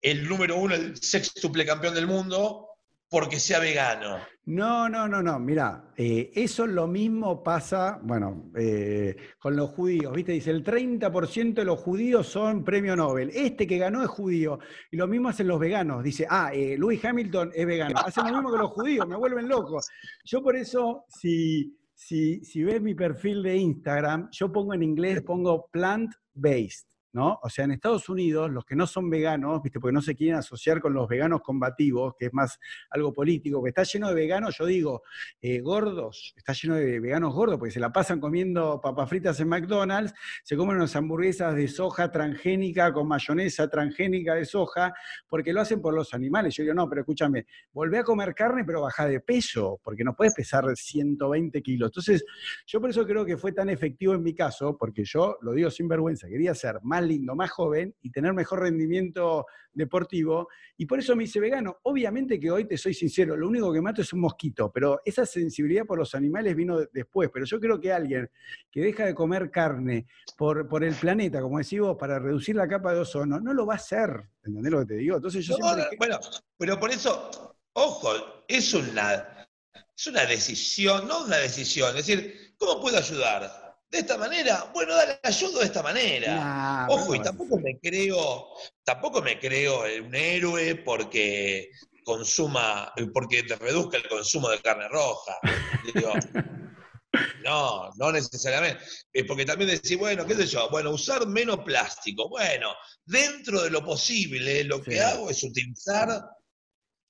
Speaker 1: el número uno, el sextuple campeón del mundo, porque sea vegano.
Speaker 2: No, no, no, no. Mira, eh, eso lo mismo pasa, bueno, eh, con los judíos, ¿viste? Dice, el 30% de los judíos son premio Nobel. Este que ganó es judío. Y lo mismo hacen los veganos. Dice, ah, eh, Louis Hamilton es vegano. Hacen lo mismo que los judíos, me vuelven loco. Yo por eso, si, si, si ves mi perfil de Instagram, yo pongo en inglés, pongo plant-based. ¿No? O sea, en Estados Unidos, los que no son veganos, ¿viste? porque no se quieren asociar con los veganos combativos, que es más algo político, que está lleno de veganos, yo digo, eh, gordos, está lleno de veganos gordos, porque se la pasan comiendo papas fritas en McDonald's, se comen unas hamburguesas de soja transgénica con mayonesa transgénica de soja, porque lo hacen por los animales. Yo digo, no, pero escúchame, volvé a comer carne, pero baja de peso, porque no puedes pesar 120 kilos. Entonces, yo por eso creo que fue tan efectivo en mi caso, porque yo, lo digo sin vergüenza, quería ser más lindo, más joven y tener mejor rendimiento deportivo. Y por eso me hice vegano. Obviamente que hoy te soy sincero, lo único que mato es un mosquito, pero esa sensibilidad por los animales vino después. Pero yo creo que alguien que deja de comer carne por, por el planeta, como decís vos, para reducir la capa de ozono, no lo va a hacer. ¿Entendés lo que te digo? Entonces yo
Speaker 1: Bueno, pero por eso, ojo, es una, es una decisión, no una decisión. Es decir, ¿cómo puedo ayudar? De esta manera, bueno, dale, ayudo de esta manera. Ojo, y tampoco me creo, tampoco me creo un héroe porque consuma, porque te reduzca el consumo de carne roja. [LAUGHS] no, no necesariamente. Porque también decís, bueno, qué sé yo, bueno, usar menos plástico. Bueno, dentro de lo posible, lo que hago es utilizar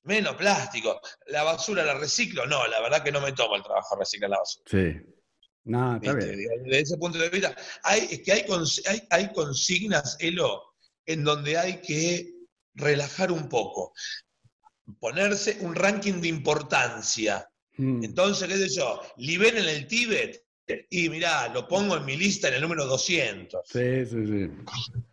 Speaker 1: menos plástico. La basura la reciclo, no, la verdad que no me tomo el trabajo de reciclar la basura.
Speaker 2: Sí. No, está
Speaker 1: ¿Viste?
Speaker 2: bien.
Speaker 1: Desde ese punto de vista, hay, es que hay, hay consignas, Elo, en donde hay que relajar un poco, ponerse un ranking de importancia.
Speaker 2: Mm.
Speaker 1: Entonces, qué sé yo, liberen el Tíbet y mirá, lo pongo en mi lista en el número 200.
Speaker 2: Sí, sí, sí.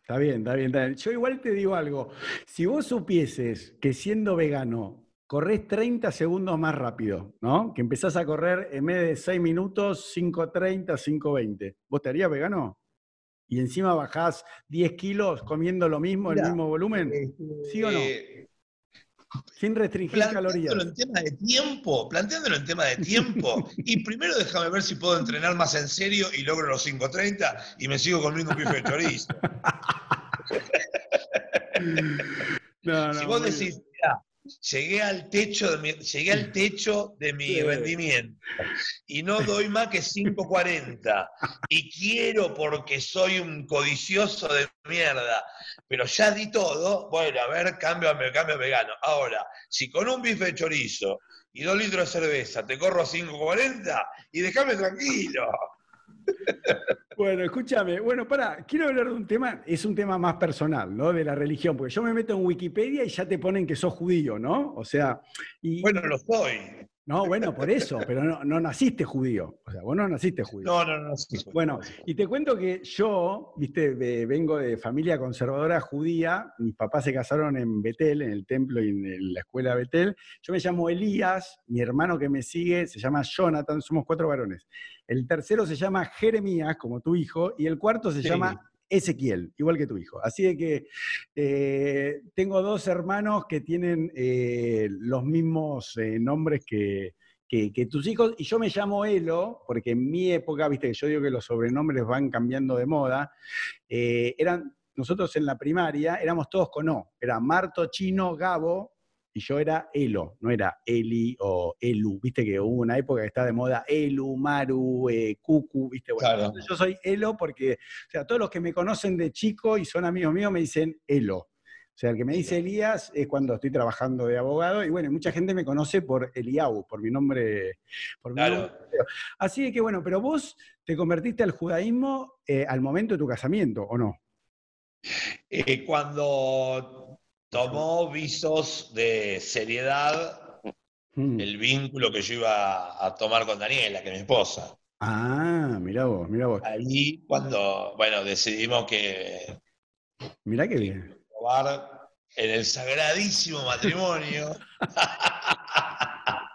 Speaker 2: Está bien, está bien, está bien. Yo igual te digo algo. Si vos supieses que siendo vegano corres 30 segundos más rápido, ¿no? Que empezás a correr en vez de 6 minutos, 5.30, 5.20. ¿Vos te harías vegano? Y encima bajás 10 kilos comiendo lo mismo, el
Speaker 1: Mirá,
Speaker 2: mismo volumen, ¿sí o no?
Speaker 1: Eh,
Speaker 2: sin restringir calorías.
Speaker 1: en tema de tiempo, planteándolo en tema de tiempo, y primero déjame ver si puedo entrenar más en serio y logro los 5.30 y me sigo comiendo un bife de chorizo.
Speaker 2: No, [LAUGHS] no,
Speaker 1: si vos decís, "Mirá, llegué al techo de mi, llegué al techo de mi rendimiento y no doy más que 5.40 y quiero porque soy un codicioso de mierda, pero ya di todo, bueno, a ver, cambio, me cambio a vegano. Ahora, si con un bife de chorizo y dos litros de cerveza te corro a 5.40 y déjame tranquilo.
Speaker 2: Bueno, escúchame. Bueno, para, quiero hablar de un tema, es un tema más personal, ¿no? De la religión, porque yo me meto en Wikipedia y ya te ponen que sos judío, ¿no? O sea,
Speaker 1: Bueno, lo soy.
Speaker 2: No, bueno, por eso, pero no, no naciste judío. O sea, vos no naciste judío.
Speaker 1: No, no, no. sí.
Speaker 2: Bueno, y te cuento que yo, viste, de- vengo de familia conservadora judía, mis papás se casaron en Betel, en el templo y en la escuela Betel. Yo me llamo Elías, mi hermano que me sigue se llama Jonathan, somos cuatro varones. El tercero se llama Jeremías, como tu hijo, y el cuarto se
Speaker 1: Sí.
Speaker 2: llama Ezequiel, igual que tu hijo. Así de que eh, tengo dos hermanos que tienen eh, los mismos eh, nombres que, que, que tus hijos, y yo me llamo Elo, porque en mi época, viste que yo digo que los sobrenombres van cambiando de moda, eran, nosotros en la primaria éramos todos con O, era Marto, Chino, Gabo, y yo era Elo, no era Eli o Elu, viste que hubo una época que estaba de moda Elu, Maru, eh, Cucu, viste, bueno,
Speaker 1: Claro.
Speaker 2: yo soy Elo porque, o sea, todos los que me conocen de chico y son amigos míos me dicen Elo. O sea, el que me dice Elías es cuando estoy trabajando de abogado y bueno, mucha gente me conoce por Eliau, por mi nombre. Por mi
Speaker 1: Claro.
Speaker 2: nombre. Así que bueno, pero vos te convertiste al judaísmo eh, al momento de tu casamiento, ¿o no?
Speaker 1: Eh, cuando tomó visos de seriedad
Speaker 2: Mm.
Speaker 1: el vínculo que yo iba a tomar con Daniela, que es mi esposa.
Speaker 2: Ah, mirá vos, mirá vos.
Speaker 1: Ahí cuando, bueno, decidimos que
Speaker 2: Mirá qué bien.
Speaker 1: probar en el sagradísimo matrimonio, [LAUGHS]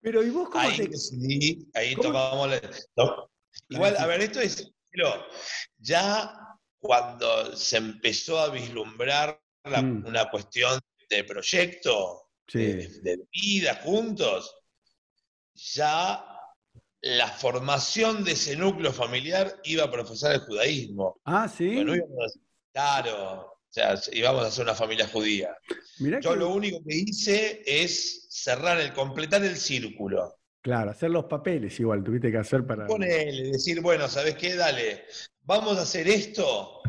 Speaker 2: Pero ¿y vos cómo
Speaker 1: ahí
Speaker 2: te...
Speaker 1: decidí, ahí
Speaker 2: ¿Cómo?
Speaker 1: tomamos la- to- Igual, a ver, esto es, pero ya cuando se empezó a vislumbrar la-
Speaker 2: Mm.
Speaker 1: una cuestión de proyecto, de,
Speaker 2: Sí,
Speaker 1: de vida juntos, ya la formación de ese núcleo familiar iba a profesar el judaísmo.
Speaker 2: Ah, sí.
Speaker 1: Bueno, claro, o sea, íbamos a ser una familia judía.
Speaker 2: Mirá
Speaker 1: Yo
Speaker 2: que-
Speaker 1: lo único que hice es cerrar el, completar el círculo.
Speaker 2: Claro, hacer los papeles igual, tuviste que hacer para...
Speaker 1: Ponele, decir, bueno, ¿sabes qué? Dale, vamos a hacer esto,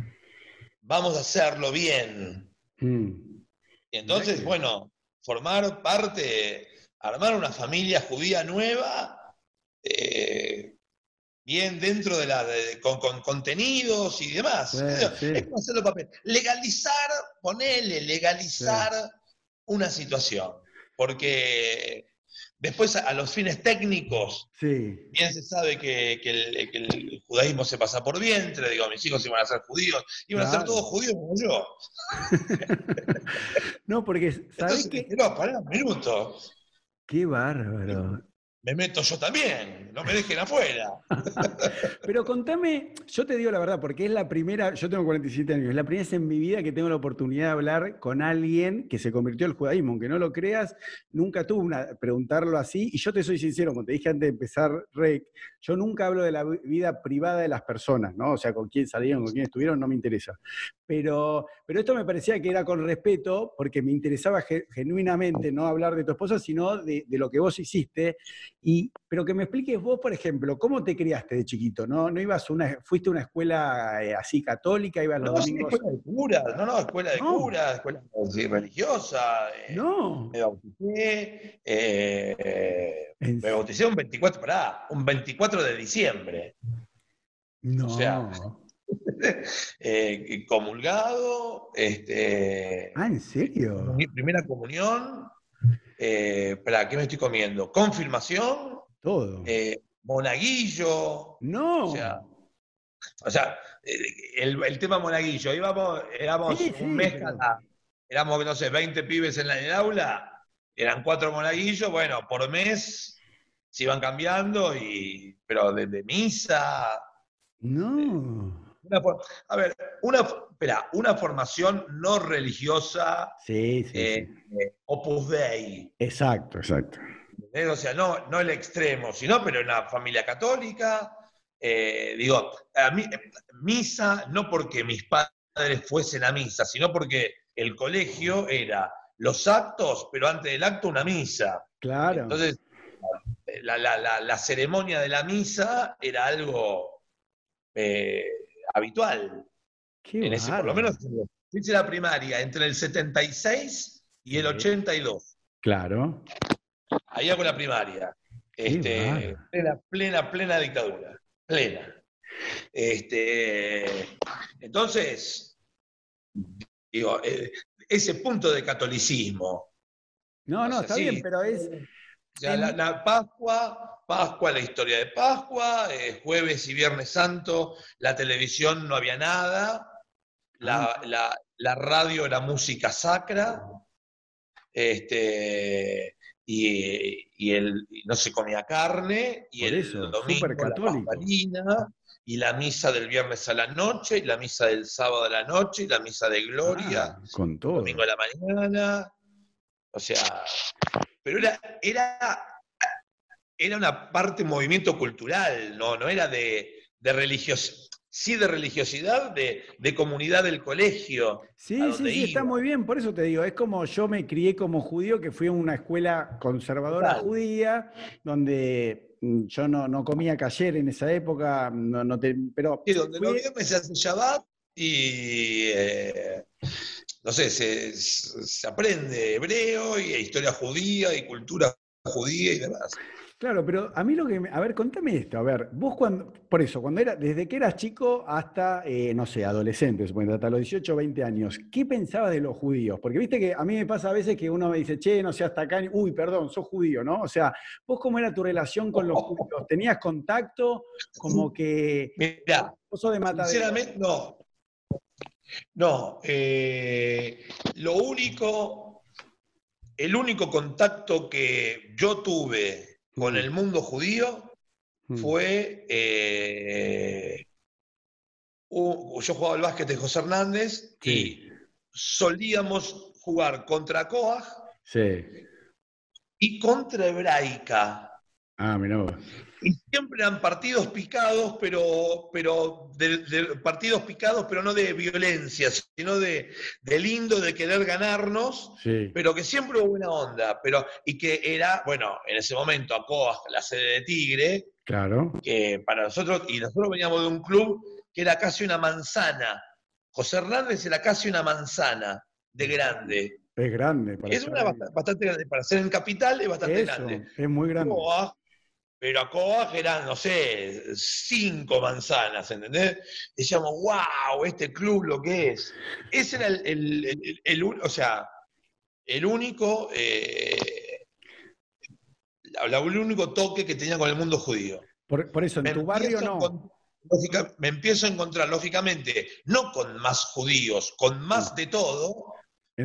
Speaker 1: vamos a hacerlo bien.
Speaker 2: Mm.
Speaker 1: Y entonces,
Speaker 2: que-
Speaker 1: bueno, formar parte, armar una familia judía nueva, eh, bien dentro de la, de- con, con contenidos y demás.
Speaker 2: Sí,
Speaker 1: Es
Speaker 2: sí.
Speaker 1: como hacerlo papel. Legalizar, ponele, legalizar una situación. Porque después a, los fines técnicos,
Speaker 2: Sí,
Speaker 1: bien se sabe que, que el, que el judaísmo se pasa por vientre, digo, mis hijos iban a ser judíos, iban a ser
Speaker 2: Claro.
Speaker 1: todos judíos como yo. [LAUGHS]
Speaker 2: no, porque,
Speaker 1: dije, no, pará un minuto.
Speaker 2: Qué bárbaro.
Speaker 1: Me meto yo también, no me dejen afuera. [LAUGHS]
Speaker 2: Pero contame, yo te digo la verdad, porque es la primera, yo tengo 47 años, es la primera vez en mi vida que tengo la oportunidad de hablar con alguien que se convirtió al judaísmo, aunque no lo creas, nunca tuve una, preguntarlo así, y yo te soy sincero, como te dije antes de empezar, Rec, yo nunca hablo de la vi- vida privada de las personas, ¿no? O sea, con quién salieron, con quién estuvieron, no me interesa. Pero, pero esto me parecía que era con respeto, porque me interesaba ge- genuinamente no hablar de tu esposa, sino de lo que vos hiciste. Y, pero que me expliques vos, por ejemplo, ¿cómo te criaste de chiquito? ¿No, no ibas una, fuiste a una escuela eh, así católica, ibas los
Speaker 1: No, sí,
Speaker 2: domingos?
Speaker 1: escuela de curas, no, no, escuela de
Speaker 2: No.
Speaker 1: curas, escuela religiosa. eh,
Speaker 2: No.
Speaker 1: Me bauticé, eh, me bauticé un 24, pará, un 24 de diciembre.
Speaker 2: No.
Speaker 1: o sea, [LAUGHS] eh, comulgado, este,
Speaker 2: ah, ¿en serio?
Speaker 1: mi primera comunión, eh, ¿para qué me estoy comiendo? Confirmación,
Speaker 2: Todo.
Speaker 1: eh, monaguillo,
Speaker 2: no.
Speaker 1: o sea, o sea, eh, el, el tema monaguillo, íbamos, éramos
Speaker 2: Sí, sí,
Speaker 1: un mes
Speaker 2: pero-
Speaker 1: cada, éramos, no sé, 20 pibes en, la, en el aula, eran cuatro monaguillos, bueno, por mes se iban cambiando, y, pero desde misa,
Speaker 2: no.
Speaker 1: Una a ver, una, espera, una formación no religiosa,
Speaker 2: Sí, sí,
Speaker 1: eh,
Speaker 2: sí.
Speaker 1: eh, opus dei,
Speaker 2: Exacto, exacto.
Speaker 1: o sea, no, no el extremo, sino, pero en una familia católica, eh, digo, a mí, misa, no porque mis padres fuesen a misa, sino porque el colegio era los actos, pero antes del acto una misa.
Speaker 2: Claro.
Speaker 1: Entonces, la, la- la- la ceremonia de la misa era algo eh, habitual.
Speaker 2: Qué
Speaker 1: en ese, por lo menos, hice la primaria entre el 76 y el
Speaker 2: Sí.
Speaker 1: 82.
Speaker 2: Claro.
Speaker 1: Ahí hago la primaria. Este, plena, plena, plena dictadura. Plena. Este, entonces, digo, eh, ese punto de catolicismo.
Speaker 2: No, no,
Speaker 1: o sea,
Speaker 2: está
Speaker 1: sí,
Speaker 2: bien, pero es.
Speaker 1: o sea, la, la Pascua, Pascua, la historia de Pascua, eh, jueves y viernes santo, la televisión no había nada, la, la- la radio era música sacra, este, y, y el, y no se comía carne, y
Speaker 2: Por
Speaker 1: el
Speaker 2: eso,
Speaker 1: domingo la y la misa del viernes a la noche, y la misa del sábado a la noche, y la misa de gloria
Speaker 2: Ah, con todo.
Speaker 1: domingo a la mañana. O sea, pero era, era, era una parte de movimiento cultural, no, no era de, de religiosidad, sí de religiosidad, de, de comunidad del colegio.
Speaker 2: Sí, sí, sí, está muy bien, por eso te digo, es como yo me crié como judío, que fui a una escuela conservadora
Speaker 1: Total.
Speaker 2: judía, donde mm, yo no, no comía cayer en esa época, no, no te- pero
Speaker 1: Y donde
Speaker 2: fui-
Speaker 1: viernes se hace Shabbat y, eh, no sé, se, se aprende hebreo y historia judía y cultura judía y demás.
Speaker 2: Claro, pero a mí lo que, me- a ver, contame esto, a ver, vos cuando, por eso, cuando era, desde que eras chico hasta, eh, no sé, adolescente, supongo, hasta los 18 o 20 años, ¿qué pensabas de los judíos? Porque viste que a mí me pasa a veces que uno me dice, che, no sé, hasta acá, uy, perdón, sos judío, ¿no? O sea, vos cómo era tu relación con los judíos, ¿tenías contacto? Como que
Speaker 1: Mirá,
Speaker 2: vos sos de matadero.
Speaker 1: Sinceramente, no. No, eh, lo único, el único contacto que yo tuve con el mundo judío
Speaker 2: Mm.
Speaker 1: fue, eh, yo jugaba al básquet de José Hernández
Speaker 2: Sí.
Speaker 1: y solíamos jugar contra Coag
Speaker 2: Sí.
Speaker 1: y contra Hebraica.
Speaker 2: Ah, mirá vos.
Speaker 1: Y siempre eran partidos picados, pero, pero de, de- partidos picados, pero no de violencia, sino de, de lindo, de querer ganarnos,
Speaker 2: Sí.
Speaker 1: pero que siempre hubo buena onda. Pero, y que era, bueno, en ese momento Acoa, la sede de Tigre,
Speaker 2: Claro.
Speaker 1: que para nosotros, y nosotros veníamos de un club que era casi una manzana. José Hernández era casi una manzana de grande.
Speaker 2: Es grande. para
Speaker 1: Es una bastante grande, para ser en capital es bastante
Speaker 2: Eso,
Speaker 1: grande.
Speaker 2: es muy grande.
Speaker 1: Pero a Coag eran, no sé, cinco manzanas, ¿entendés? Decíamos, wow, este club lo que es. Ese era el, el- el- el o sea, el único, eh, el único toque que tenía con el mundo judío.
Speaker 2: Por, por eso, en
Speaker 1: Me
Speaker 2: tu barrio no.
Speaker 1: lógica- me empiezo a encontrar, lógicamente, no con más judíos, con más de todo,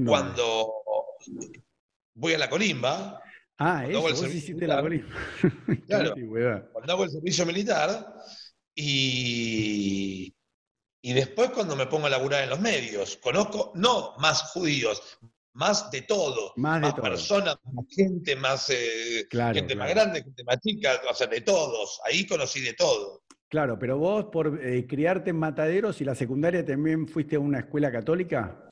Speaker 1: cuando voy a la colimba,
Speaker 2: Ah, eso, vos
Speaker 1: servicio
Speaker 2: hiciste
Speaker 1: militar. [LAUGHS] Claro. cuando hago el servicio militar y, y después cuando me pongo a laburar en los medios. Conozco, no más judíos, más de todo.
Speaker 2: Más de todo.
Speaker 1: personas, más gente, más eh,
Speaker 2: Claro,
Speaker 1: gente más grande, gente más chica, o sea, de todos. Ahí conocí de todo.
Speaker 2: Claro, pero vos por eh, criarte en Mataderos y la secundaria también fuiste a una escuela católica.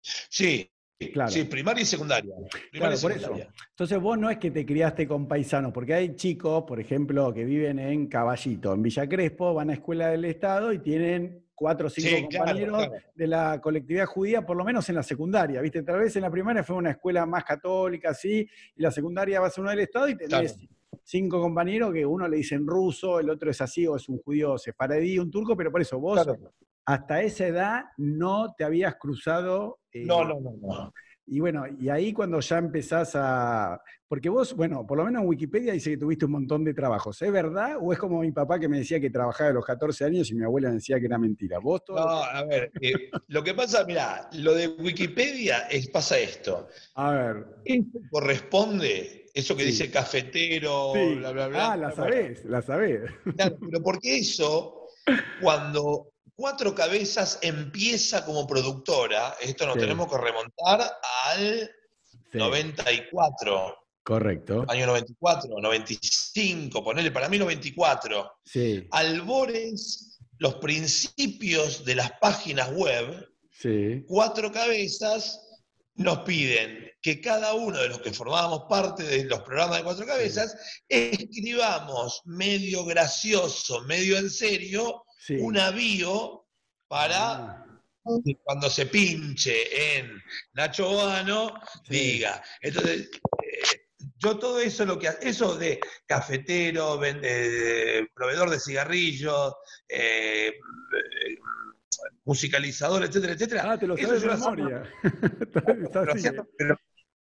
Speaker 1: Sí,
Speaker 2: Claro.
Speaker 1: sí, primaria y secundaria. Primaria
Speaker 2: Claro,
Speaker 1: y
Speaker 2: por eso. Entonces vos no es que te criaste con paisanos, porque hay chicos, por ejemplo, que viven en Caballito, en Villa Crespo, van a escuela del Estado y tienen cuatro o cinco
Speaker 1: Sí,
Speaker 2: compañeros
Speaker 1: claro.
Speaker 2: de la colectividad judía, por lo menos en la secundaria, ¿viste? Tal vez en la primaria fue una escuela más católica, sí, y la secundaria va a ser una del Estado y tenés cinco compañeros que uno le dicen ruso, el otro es así, o es un judío sefaradí, un turco, pero por eso vos
Speaker 1: Claro.
Speaker 2: Hasta esa edad no te habías cruzado. eh,
Speaker 1: No, no, no, no.
Speaker 2: y bueno, y ahí cuando ya empezás a... Porque vos, bueno, por lo menos en Wikipedia dice que tuviste un montón de trabajos. ¿Es verdad? ¿O es como mi papá que me decía que trabajaba a los 14 años y mi abuela me decía que era mentira? ¿Vos todo?
Speaker 1: No, a ver, eh, lo que pasa, mirá, lo de Wikipedia es, pasa esto.
Speaker 2: A ver.
Speaker 1: Esto corresponde, eso que
Speaker 2: Sí.
Speaker 1: dice cafetero,
Speaker 2: Sí.
Speaker 1: bla, bla, bla.
Speaker 2: ah, la
Speaker 1: Bueno,
Speaker 2: sabés, la sabés.
Speaker 1: Claro, pero porque eso, cuando Cuatro Cabezas empieza como productora, esto nos
Speaker 2: Sí.
Speaker 1: tenemos que remontar al
Speaker 2: Sí,
Speaker 1: 94,
Speaker 2: correcto.
Speaker 1: año 94, 95, ponele para mí 94.
Speaker 2: Sí,
Speaker 1: Albores, los principios de las páginas web,
Speaker 2: sí.
Speaker 1: Cuatro Cabezas nos piden que cada uno de los que formábamos parte de los programas de Cuatro Cabezas escribamos medio gracioso, medio en serio,
Speaker 2: sí.
Speaker 1: una bio para
Speaker 2: Ah,
Speaker 1: que cuando se pinche en Nacho Boano,
Speaker 2: sí.
Speaker 1: diga. Entonces, eh, yo todo eso lo que eso de cafetero, ven- eh, proveedor de cigarrillos, eh, musicalizador, etcétera, etcétera.
Speaker 2: Ah, te lo [LAUGHS] sabes de memoria.
Speaker 1: Pero-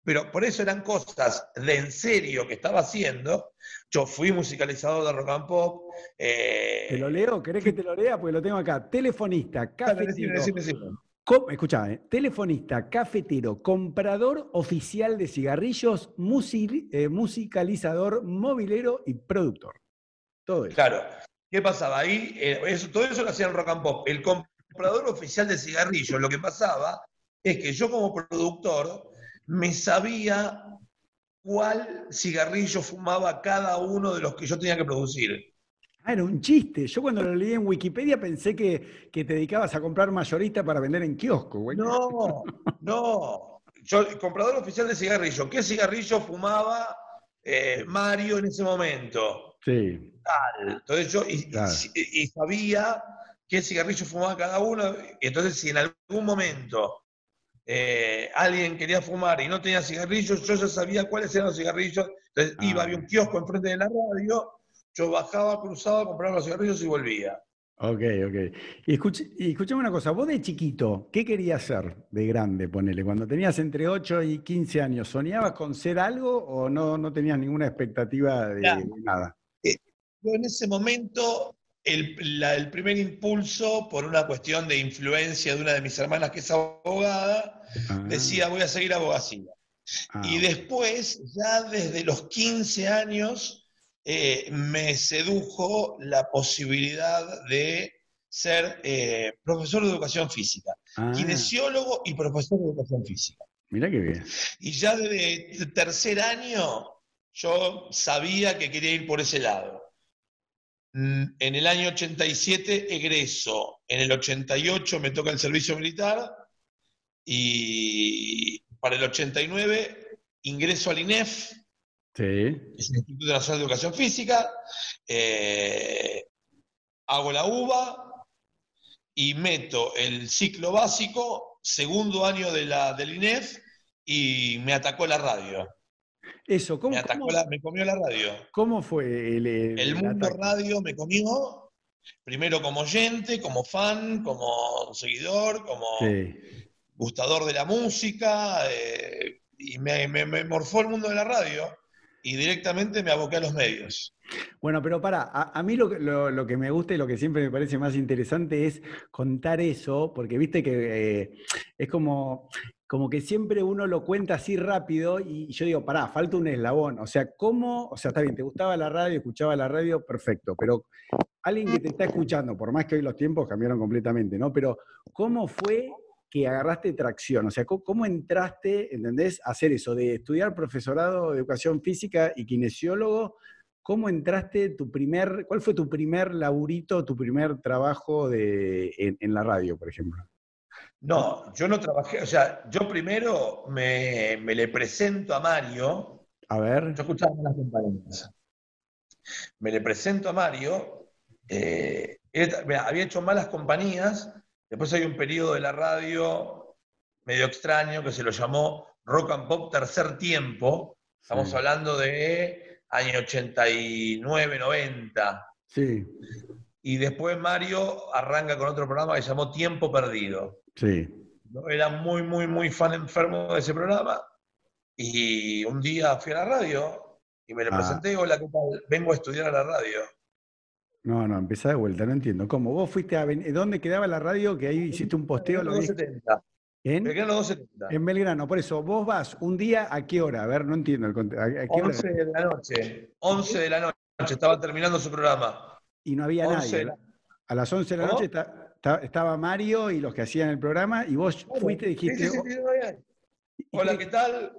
Speaker 1: pero por eso eran cosas de en serio que estaba haciendo. Yo fui musicalizador de rock and pop. eh,
Speaker 2: ¿Te lo leo? ¿Querés que te lo lea? Porque lo tengo acá. Telefonista, cafetero.
Speaker 1: decime, decime, decime.
Speaker 2: Com- escuchá, eh, telefonista, cafetero, comprador oficial de cigarrillos, eh, musicalizador, movilero y productor. Todo eso.
Speaker 1: Claro. ¿Qué pasaba ahí? Eh, eso- todo eso lo hacía el rock and pop. El comprador oficial de cigarrillos, lo que pasaba es que yo como productor me sabía cuál cigarrillo fumaba cada uno de los que yo tenía que producir.
Speaker 2: Ah, era un chiste. Yo cuando lo leí en Wikipedia pensé que, que te dedicabas a comprar mayorista para vender en kiosco, güey.
Speaker 1: No, no. Yo, comprador oficial de cigarrillo, ¿qué cigarrillo fumaba eh, Mario en ese momento?
Speaker 2: Sí,
Speaker 1: Entonces yo, y, y-
Speaker 2: Claro.
Speaker 1: y sabía qué cigarrillo fumaba cada uno, entonces si en algún momento eh, alguien quería fumar y no tenía cigarrillos, yo ya sabía cuáles eran los cigarrillos, entonces
Speaker 2: Ah.
Speaker 1: iba, había un kiosco enfrente de la radio, yo bajaba, cruzaba, compraba los cigarrillos y volvía.
Speaker 2: ok, ok. Y, escuch- y escuchame una cosa, vos de chiquito, ¿qué querías ser de grande, ponele? Cuando tenías entre 8 y 15 años, ¿soñabas con ser algo o no, no tenías ninguna expectativa de,
Speaker 1: Ya.
Speaker 2: de nada?
Speaker 1: Yo en ese momento, el, la- el primer impulso, por una cuestión de influencia de una de mis hermanas que es abogada,
Speaker 2: Ah,
Speaker 1: decía voy a seguir abogacía.
Speaker 2: ah,
Speaker 1: Y después, ya desde los 15 años, eh, me sedujo la posibilidad de ser eh, profesor de educación física,
Speaker 2: ah,
Speaker 1: kinesiólogo y profesor de educación física.
Speaker 2: mirá qué bien.
Speaker 1: Y ya desde tercer año yo sabía que quería ir por ese lado. En el año 87 egreso, en el 88 me toca el servicio militar y para el 89 ingreso al INEF,
Speaker 2: Sí,
Speaker 1: es el Instituto Nacional de Educación Física, eh, hago la UBA y meto el ciclo básico, segundo año de la, del INEF, y me atacó la radio.
Speaker 2: Eso, ¿cómo,
Speaker 1: Me atacó
Speaker 2: cómo-
Speaker 1: la, me comió la radio.
Speaker 2: cómo fue el, el-
Speaker 1: El mundo
Speaker 2: ataque?
Speaker 1: radio me comió, primero como oyente, como fan, como seguidor, como
Speaker 2: Sí.
Speaker 1: gustador de la música, eh, y me, me- me morfó el mundo de la radio, y directamente me aboqué a los medios.
Speaker 2: Bueno, pero para, a, a mí lo, que- lo, lo que me gusta y lo que siempre me parece más interesante es contar eso, porque viste que eh, es como, como que siempre uno lo cuenta así rápido y yo digo, pará, falta un eslabón. O sea, ¿cómo? O sea, está bien, te gustaba la radio, escuchaba la radio, perfecto, pero alguien que te está escuchando, por más que hoy los tiempos cambiaron completamente, ¿no? Pero ¿cómo fue que agarraste tracción? O sea, ¿cómo, entraste, ¿entendés? A hacer eso, de estudiar profesorado de educación física y kinesiólogo. ¿Cómo entraste tu primer, cuál fue tu primer laburito, tu primer trabajo de, en la radio, por ejemplo?
Speaker 1: No, yo no trabajé, o sea, yo primero me, me le presento a Mario.
Speaker 2: A ver.
Speaker 1: Yo escuchaba las compañías. Me le presento a Mario. eh, él, mira, había hecho malas compañías. Después hay un periodo de la radio medio extraño que se lo llamó Rock and Pop Tercer Tiempo. Estamos
Speaker 2: Sí.
Speaker 1: hablando de año 89, 90.
Speaker 2: Sí,
Speaker 1: Y después Mario arranca con otro programa que se llamó Tiempo Perdido.
Speaker 2: Sí.
Speaker 1: Era muy, muy, muy fan enfermo de ese programa. Y un día fui a la radio y me le
Speaker 2: Ah.
Speaker 1: presenté, hola, ¿qué tal? Vengo a estudiar a la radio.
Speaker 2: No, no, empezá de vuelta, no entiendo. ¿Cómo? ¿Vos fuiste a... ¿Dónde quedaba la radio? Que ahí hiciste un posteo. Lo vi.
Speaker 1: 270. Me
Speaker 2: ¿En?
Speaker 1: en los 270.
Speaker 2: En Belgrano. Por eso, vos vas un día a qué hora? A ver, no entiendo el conte- ¿A, a qué hora?
Speaker 1: 11 de la noche. 11 de la noche. Estaba terminando su programa.
Speaker 2: Y no había
Speaker 1: 11 de
Speaker 2: nadie.
Speaker 1: la-
Speaker 2: A las 11 de la
Speaker 1: ¿Cómo?
Speaker 2: noche está- estaba Mario y los que hacían el programa y vos fuiste y dijiste...
Speaker 1: sí, sí, sí, no había.
Speaker 2: ¿y
Speaker 1: Hola,
Speaker 2: qué-
Speaker 1: ¿qué tal?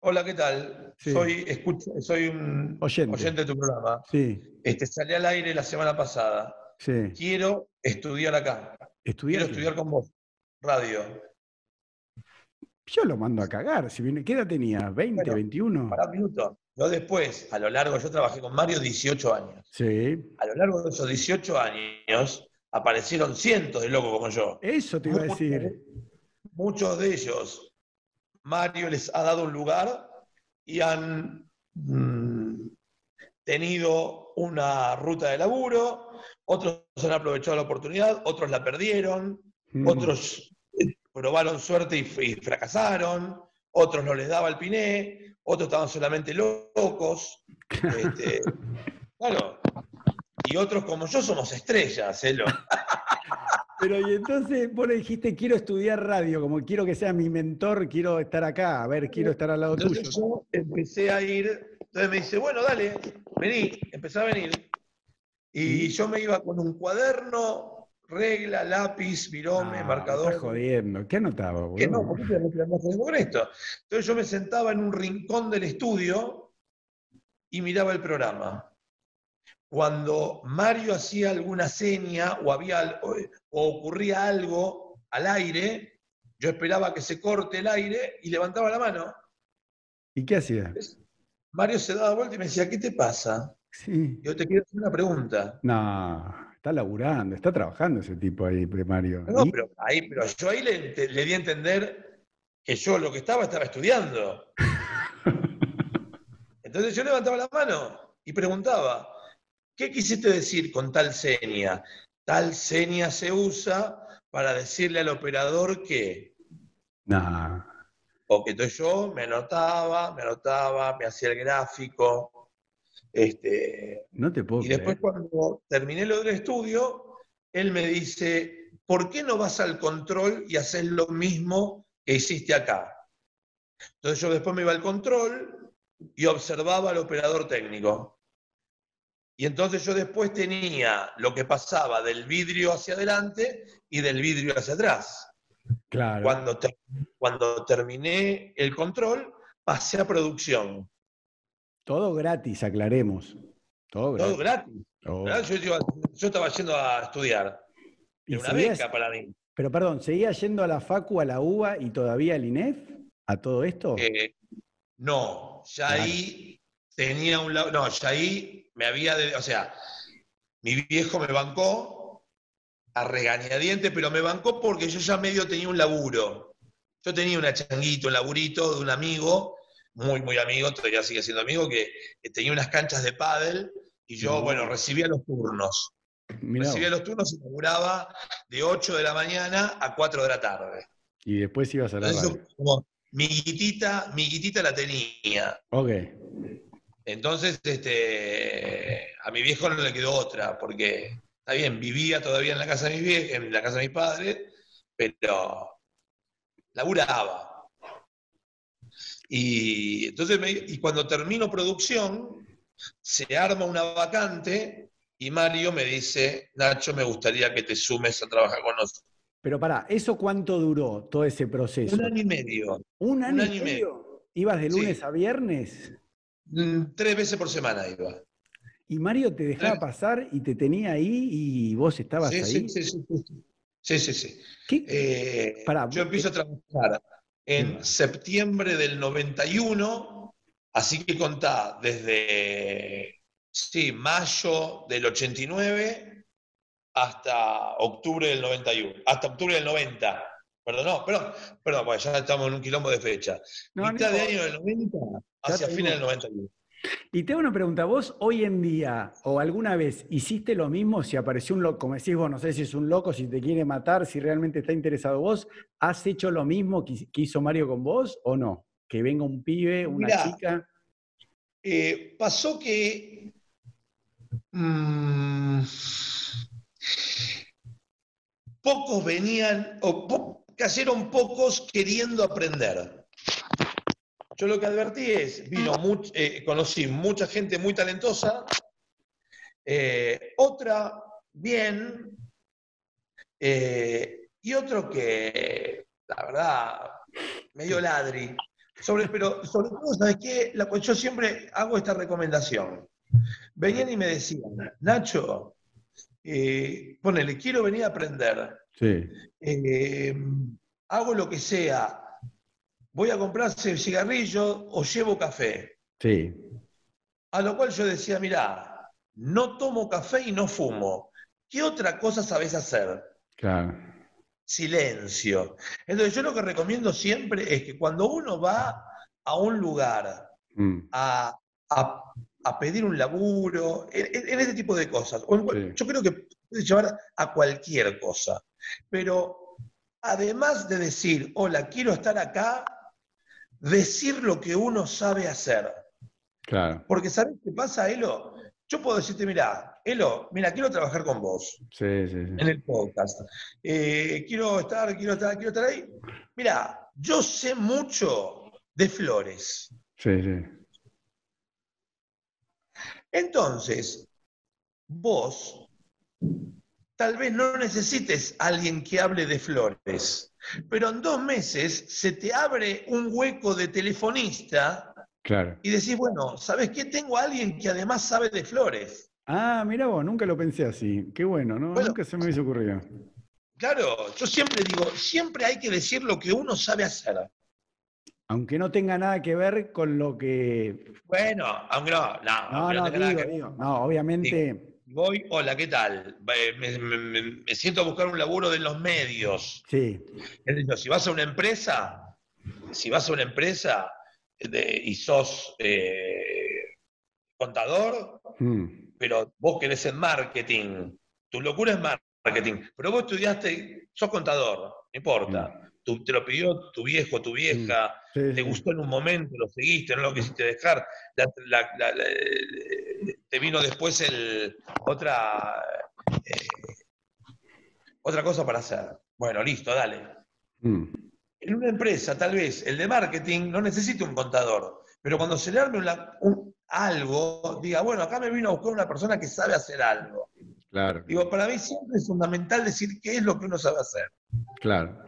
Speaker 1: Hola, ¿qué tal? Soy, escucho- soy un
Speaker 2: Oyente.
Speaker 1: de tu programa.
Speaker 2: Sí,
Speaker 1: Este, salí al aire la semana pasada.
Speaker 2: sí.
Speaker 1: Quiero estudiar acá.
Speaker 2: Estudiar.
Speaker 1: Quiero estudiar con vos. Radio.
Speaker 2: Yo lo mando a cagar. Si viene... ¿Qué edad tenía? ¿20,
Speaker 1: Bueno,
Speaker 2: 21?
Speaker 1: Pará un minuto. Yo después, a lo largo, yo trabajé con Mario 18 años.
Speaker 2: Sí.
Speaker 1: A lo largo de esos 18 años aparecieron cientos de locos como yo.
Speaker 2: Eso te iba a decir.
Speaker 1: Muchos de ellos, Mario les ha dado un lugar y han mm, tenido una ruta de laburo, otros han aprovechado la oportunidad, otros la perdieron,
Speaker 2: Mm.
Speaker 1: otros eh, probaron suerte y, fracasaron, otros no les daba el piné, otros estaban solamente locos. [LAUGHS] este, claro. Y otros como yo somos estrellas, ¿eh? [LAUGHS]
Speaker 2: Pero y entonces vos le dijiste, quiero estudiar radio, como quiero que sea mi mentor, quiero estar acá, a ver, quiero estar al lado tuyo.
Speaker 1: Entonces yo empecé a ir, entonces me dice, bueno, dale, vení, empecé a venir. Y yo me iba con un cuaderno, regla, lápiz, virome,
Speaker 2: Ah, me
Speaker 1: marcador.
Speaker 2: estás jodiendo. ¿Qué anotaba,
Speaker 1: Que no,
Speaker 2: boludo?
Speaker 1: ¿por qué te te andas jodiendo con esto? Entonces yo me sentaba en un rincón del estudio y miraba el programa. Cuando Mario hacía alguna seña o, había, o, o ocurría algo al aire, yo esperaba que se corte el aire y levantaba la mano.
Speaker 2: ¿Y qué hacía?
Speaker 1: Mario se daba vuelta y me decía, ¿qué te pasa?
Speaker 2: Sí.
Speaker 1: Yo te quiero hacer una pregunta.
Speaker 2: No, está laburando, está trabajando ese tipo ahí, Mario.
Speaker 1: No, pero, ahí, pero yo ahí le, te- le di a entender que yo lo que estaba estaba estudiando. [LAUGHS] Entonces yo levantaba la mano y preguntaba, ¿qué quisiste decir con tal seña? Tal seña se usa para decirle al operador que...
Speaker 2: No.
Speaker 1: O que entonces yo me anotaba, me anotaba, me hacía el gráfico. Este,
Speaker 2: No te puedo
Speaker 1: Y después cuando terminé lo del estudio, él me dice, ¿por qué no vas al control y haces lo mismo que hiciste acá? Entonces yo después me iba al control y observaba al operador técnico. Y entonces yo después tenía lo que pasaba del vidrio hacia adelante y del vidrio hacia atrás.
Speaker 2: Claro.
Speaker 1: Cuando, cuando terminé el control, pasé a producción.
Speaker 2: Todo gratis, aclaremos. Todo
Speaker 1: Todo
Speaker 2: gratis.
Speaker 1: gratis.
Speaker 2: Oh.
Speaker 1: ¿verdad? Yo, estaba yendo a estudiar.
Speaker 2: ¿Y
Speaker 1: Era una
Speaker 2: seguías-
Speaker 1: beca para mí.
Speaker 2: Pero perdón, ¿seguía yendo a la Facu, a la UBA y todavía al INEF? ¿A todo esto?
Speaker 1: Eh, no, ya
Speaker 2: Claro.
Speaker 1: ahí tenía un lado. No, ya ahí me había. de- o sea, mi viejo me bancó a regañadientes, pero me bancó porque yo ya medio tenía un laburo. Yo tenía una changuito, un laburito de un amigo, muy, muy amigo, todavía sigue siendo amigo, que, que tenía unas canchas de pádel y yo,
Speaker 2: No.
Speaker 1: bueno, recibía los turnos.
Speaker 2: Mirá.
Speaker 1: Recibía los turnos y laburaba de 8 de la mañana a 4 de la tarde.
Speaker 2: Y después ibas a la
Speaker 1: Entonces,
Speaker 2: radio.
Speaker 1: como mi guitita, mi guitita la tenía.
Speaker 2: Ok.
Speaker 1: Entonces, este, a mi viejo no le quedó otra, porque está bien, vivía todavía en la casa de mis vie- en la casa de mis padres, pero laburaba. Y entonces me- y cuando termino producción, se arma una vacante y Mario me dice, Nacho, me gustaría que te sumes a trabajar con nosotros.
Speaker 2: Pero pará, ¿eso cuánto duró todo ese proceso?
Speaker 1: Un año y medio,
Speaker 2: ¿Un año,
Speaker 1: un
Speaker 2: y
Speaker 1: año y
Speaker 2: medio? ¿Ibas de
Speaker 1: Sí.
Speaker 2: lunes a viernes?
Speaker 1: Mm, tres veces por semana iba.
Speaker 2: Y Mario te dejaba pasar y te tenía ahí y vos estabas
Speaker 1: Sí,
Speaker 2: ahí.
Speaker 1: sí, sí, sí, sí. Sí, sí.
Speaker 2: ¿Qué?
Speaker 1: Eh,
Speaker 2: Pará,
Speaker 1: yo empiezo a trabajar en septiembre del 91, así que contá desde sí, mayo del 89 hasta octubre del 91, hasta octubre del 90. Perdón, no, perdón, perdón, porque ya estamos en un quilombo de fecha.
Speaker 2: No,
Speaker 1: Mitad
Speaker 2: no.
Speaker 1: de año del 90
Speaker 2: Ya
Speaker 1: hacia fines del 91.
Speaker 2: Y te hago una pregunta, vos hoy en día o alguna vez hiciste lo mismo si apareció un loco, como decís vos, no sé si es un loco, si te quiere matar, si realmente está interesado vos, ¿has hecho lo mismo que, que hizo Mario con vos o no? Que venga un pibe, una
Speaker 1: Mirá.
Speaker 2: chica.
Speaker 1: Eh, pasó que mm, pocos venían, o po- cayeron pocos queriendo aprender. Yo lo que advertí es, vino much- eh, conocí mucha gente muy talentosa, eh, otra bien, eh, y otro que, la verdad, medio ladri. Sobre, pero sobre todo, ¿sabes qué? La, yo siempre hago esta recomendación. Venían y me decían, Nacho, ponele, quiero venir a aprender.
Speaker 2: Sí,
Speaker 1: hago lo que sea. Voy a comprarse cigarrillo o llevo café.
Speaker 2: sí,
Speaker 1: A lo cual yo decía, mira, no tomo café y no fumo. ¿Qué otra cosa sabes hacer?
Speaker 2: claro.
Speaker 1: Silencio. Entonces yo lo que recomiendo siempre es que cuando uno va a un lugar
Speaker 2: Mm,
Speaker 1: a, a- a pedir un laburo, en, en- ese tipo de cosas. O en cual-
Speaker 2: Sí.
Speaker 1: Yo creo que puede llevar a cualquier cosa. Pero además de decir, hola, quiero estar acá, decir lo que uno sabe hacer.
Speaker 2: claro,
Speaker 1: Porque ¿sabes qué pasa, Elo? Yo puedo decirte, mira, Elo, mira, quiero trabajar con vos
Speaker 2: sí, sí, sí.
Speaker 1: en el podcast. Eh, quiero estar, quiero estar, quiero estar ahí. Mira, yo sé mucho de flores.
Speaker 2: Sí, sí.
Speaker 1: Entonces, vos tal vez no necesites a alguien que hable de flores, pero en dos meses se te abre un hueco de telefonista
Speaker 2: Claro.
Speaker 1: y decís, bueno, ¿sabes qué? Tengo a alguien que además sabe de flores.
Speaker 2: Ah, mira vos, nunca lo pensé así. Qué bueno, ¿no?
Speaker 1: Bueno.
Speaker 2: Nunca se me hubiese ocurrido.
Speaker 1: Claro, yo siempre digo, siempre hay que decir lo que uno sabe hacer.
Speaker 2: Aunque no tenga nada que ver con lo que.
Speaker 1: Bueno, aunque no, no,
Speaker 2: No, no, digo, digo. No, obviamente.
Speaker 1: Voy, hola, ¿qué tal? Me, me- me- me siento a buscar un laburo de los medios.
Speaker 2: Sí,
Speaker 1: si vas a una empresa, si vas a una empresa de- y sos eh, contador,
Speaker 2: mm,
Speaker 1: pero vos querés en marketing, tu locura es marketing, pero vos estudiaste, sos contador, no importa. Tu- te lo pidió tu viejo, tu vieja,
Speaker 2: sí,
Speaker 1: te gustó en un momento, lo seguiste, no lo quisiste dejar, la- la- la- la- te vino después el, otra, eh, otra cosa para hacer. Bueno, listo, dale.
Speaker 2: Mm,
Speaker 1: En una empresa, tal vez, el de marketing no necesita un contador, pero cuando se le arme una- un- algo, diga, bueno, acá me vino a buscar una persona que sabe hacer algo.
Speaker 2: claro.
Speaker 1: Digo, para mí siempre es fundamental decir qué es lo que uno sabe hacer.
Speaker 2: Claro.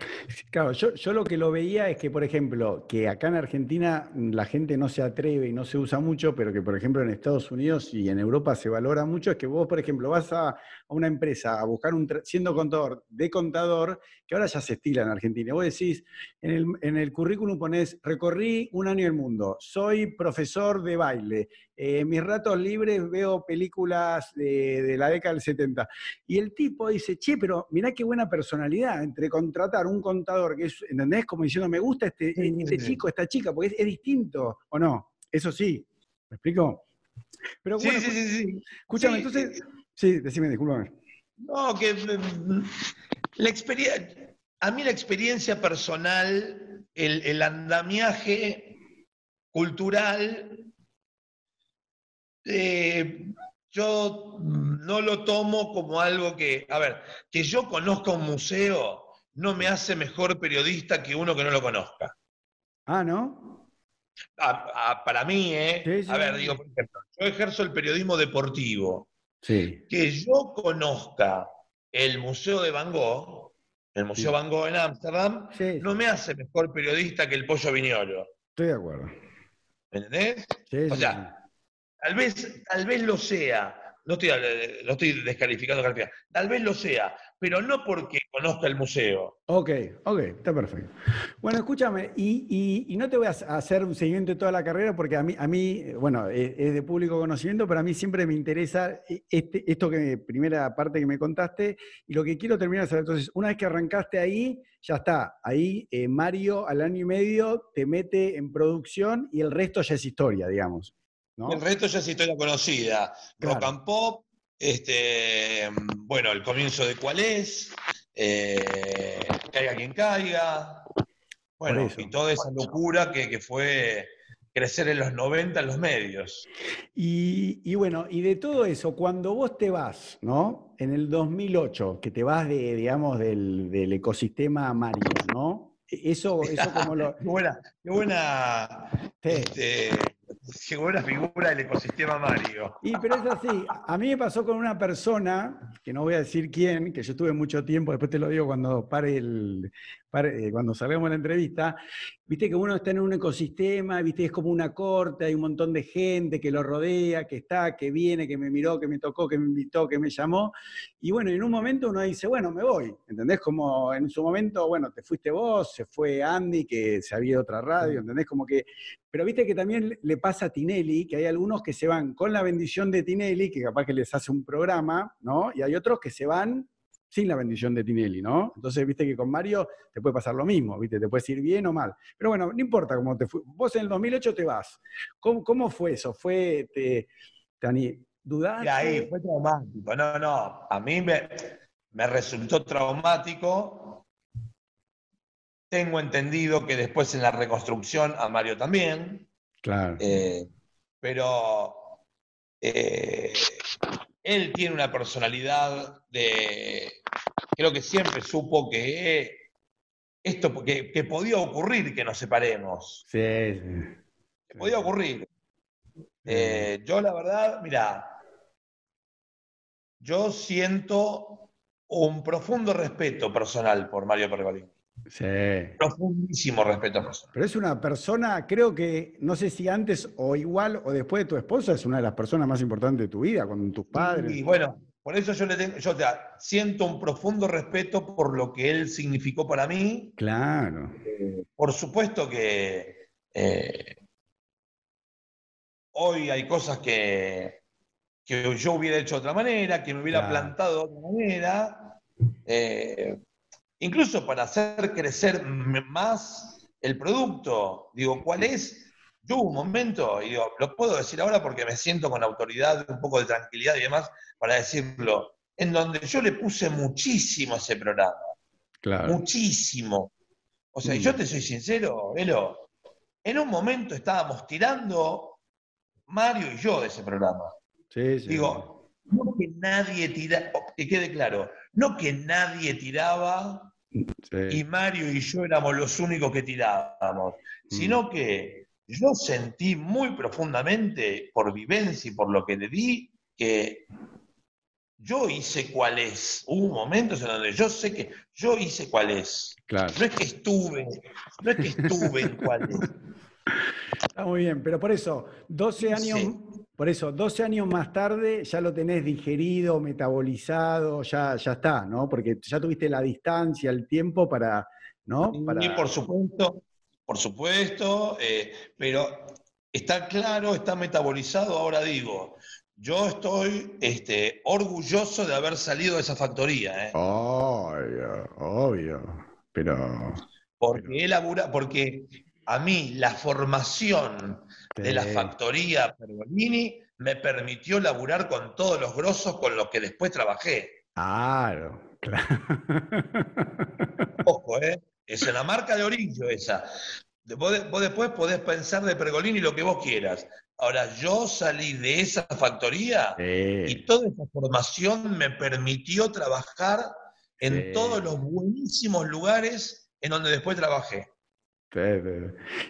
Speaker 2: Claro, yo, yo lo que lo veía es que, por ejemplo, que acá en Argentina la gente no se atreve y no se usa mucho, pero que, por ejemplo, en Estados Unidos y en Europa se valora mucho, es que vos, por ejemplo, vas a, una empresa a buscar un, siendo contador, de contador, que ahora ya se estila en Argentina. Vos decís, en el, en el currículum ponés, recorrí un año el mundo, soy profesor de baile, eh, en mis ratos libres veo películas de, de la década del 70. Y el tipo dice, che, pero mirá qué buena personalidad entre contratar un contador que es, ¿entendés? Como diciendo, me gusta este,
Speaker 1: Sí,
Speaker 2: este
Speaker 1: sí.
Speaker 2: chico, esta chica, porque es, es distinto, ¿o no? Eso sí, ¿me explico? Pero
Speaker 1: Sí,
Speaker 2: bueno,
Speaker 1: sí, sí, sí.
Speaker 2: escúchame,
Speaker 1: Sí,
Speaker 2: entonces, sí, decime, discúlpame.
Speaker 1: No, que mm, la experiencia, a mí la experiencia personal, el, el andamiaje cultural, eh, yo mm, no lo tomo como algo que, a ver, que yo conozca un museo no me hace mejor periodista que uno que no lo conozca.
Speaker 2: Ah, ¿no?
Speaker 1: A- a- para mí, ¿eh?
Speaker 2: Sí, sí,
Speaker 1: a ver,
Speaker 2: sí.
Speaker 1: digo, por ejemplo, yo ejerzo el periodismo deportivo.
Speaker 2: Sí,
Speaker 1: que yo conozca el Museo de Van Gogh, el Museo. Van Gogh en Ámsterdam, no me hace mejor periodista que el Pollo Viñolo.
Speaker 2: estoy de acuerdo.
Speaker 1: ¿Me entendés?
Speaker 2: Sí,
Speaker 1: O sea, Tal vez, tal vez lo sea, no estoy, eh, no estoy descalificando. Tal vez lo sea, pero no porque conozca el museo.
Speaker 2: Ok, ok, está perfecto. Bueno, escúchame, y, y, no te voy a hacer un seguimiento de toda la carrera porque a mí, a mí bueno, es, de público conocimiento, pero a mí siempre me interesa este, esto que primera parte que me contaste y lo que quiero terminar es entonces, una vez que arrancaste ahí, ya está, ahí eh, Mario al año y medio te mete en producción y el resto ya es historia, digamos.
Speaker 1: ¿No? El resto ya es historia conocida. Rock and Pop, este, bueno, el comienzo de cuál es, eh, caiga quien caiga, bueno, y toda esa locura que, fue crecer en los 90 en los medios.
Speaker 2: Y, bueno, y de todo eso, cuando vos te vas, ¿no? En el 2008, que te vas de, digamos, del, ecosistema Mario, ¿no? Eso, eso como lo... [LAUGHS]
Speaker 1: qué buena, qué buena este, llegó una figura del ecosistema Mario.
Speaker 2: Y pero es así, a mí me pasó con una persona, que no voy a decir quién, que yo tuve mucho tiempo, después te lo digo cuando pare el, eh, cuando salgamos la entrevista, viste que uno está en un ecosistema, viste, es como una corte, hay un montón de gente que lo rodea, que está, que viene, que me miró, que me tocó, que me invitó, que me llamó. Y bueno, en un momento uno dice, bueno, me voy, ¿entendés? Como en su momento, bueno, te fuiste vos, se fue Andy, que se había otra radio, ¿entendés? Como que, pero viste que también le pasa a Tinelli, que hay algunos que se van con la bendición de Tinelli, que capaz que les hace un programa, ¿no? Y hay otros que se van sin la bendición de Tinelli, ¿no? Entonces, viste que con Mario te puede pasar lo mismo, viste, te puede ir bien o mal. Pero bueno, no importa cómo te fue. Vos en el 2008 te vas. ¿Cómo, fue eso? ¿Fue, te, te dudaste?
Speaker 1: Y ahí fue traumático. No, no, a mí me, me resultó traumático. Tengo entendido que después en la reconstrucción a Mario también.
Speaker 2: Claro.
Speaker 1: Eh, pero eh, él tiene una personalidad de. Creo que siempre supo que esto que, que podía ocurrir que nos separemos.
Speaker 2: Sí.
Speaker 1: Que podía ocurrir. Eh, yo, la verdad, mira, yo siento un profundo respeto personal por Mario Pergolini.
Speaker 2: Sí.
Speaker 1: Profundísimo respeto
Speaker 2: Pero es una persona, creo que, no sé si antes o igual o después de tu esposa, es una de las personas más importantes de tu vida, con tus padres.
Speaker 1: Y bueno, por eso yo le tengo, yo te, siento un profundo respeto por lo que él significó para mí.
Speaker 2: Claro.
Speaker 1: Eh, por supuesto que eh, hoy hay cosas que, que yo hubiera hecho de otra manera, que me hubiera plantado de otra manera. Eh, incluso para hacer crecer más el producto. Digo, ¿cuál es? Yo hubo un momento, y digo, lo puedo decir ahora porque me siento con autoridad, un poco de tranquilidad y demás, para decirlo, en donde yo le puse muchísimo a ese programa.
Speaker 2: Claro.
Speaker 1: Muchísimo. O sea, y yo mm. te soy sincero, Elo, en un momento estábamos tirando Mario y yo de ese programa.
Speaker 2: Sí, sí.
Speaker 1: Digo, no que nadie tiraba, que quede claro, no que nadie tiraba y Mario y yo éramos los únicos que tirábamos, mm. sino que yo sentí muy profundamente, por vivencia y por lo que le di, que yo hice cuál es. Hubo momentos en donde yo sé que yo hice cuál es.
Speaker 2: Claro.
Speaker 1: No es que estuve, no es que estuve en cuál es. [LAUGHS]
Speaker 2: Está muy bien, pero por eso, 12 años, por eso, 12 años más tarde ya lo tenés digerido, metabolizado, ya, ya está, ¿no? Porque ya tuviste la distancia, el tiempo para, ¿no?
Speaker 1: Y por supuesto, por supuesto, eh, pero está claro, está metabolizado, ahora digo, yo estoy este, orgulloso de haber salido de esa factoría. ¿eh?
Speaker 2: Obvio, obvio. Pero.
Speaker 1: Porque él porque a mí la formación de la factoría Pergolini me permitió laburar con todos los grosos con los que después trabajé.
Speaker 2: Claro, claro.
Speaker 1: Ojo, ¿eh? Es una marca de orillo esa. Vos, vos, después podés pensar de Pergolini lo que vos quieras. Ahora, yo salí de esa factoría y toda esa formación me permitió trabajar en todos los buenísimos lugares en donde después trabajé.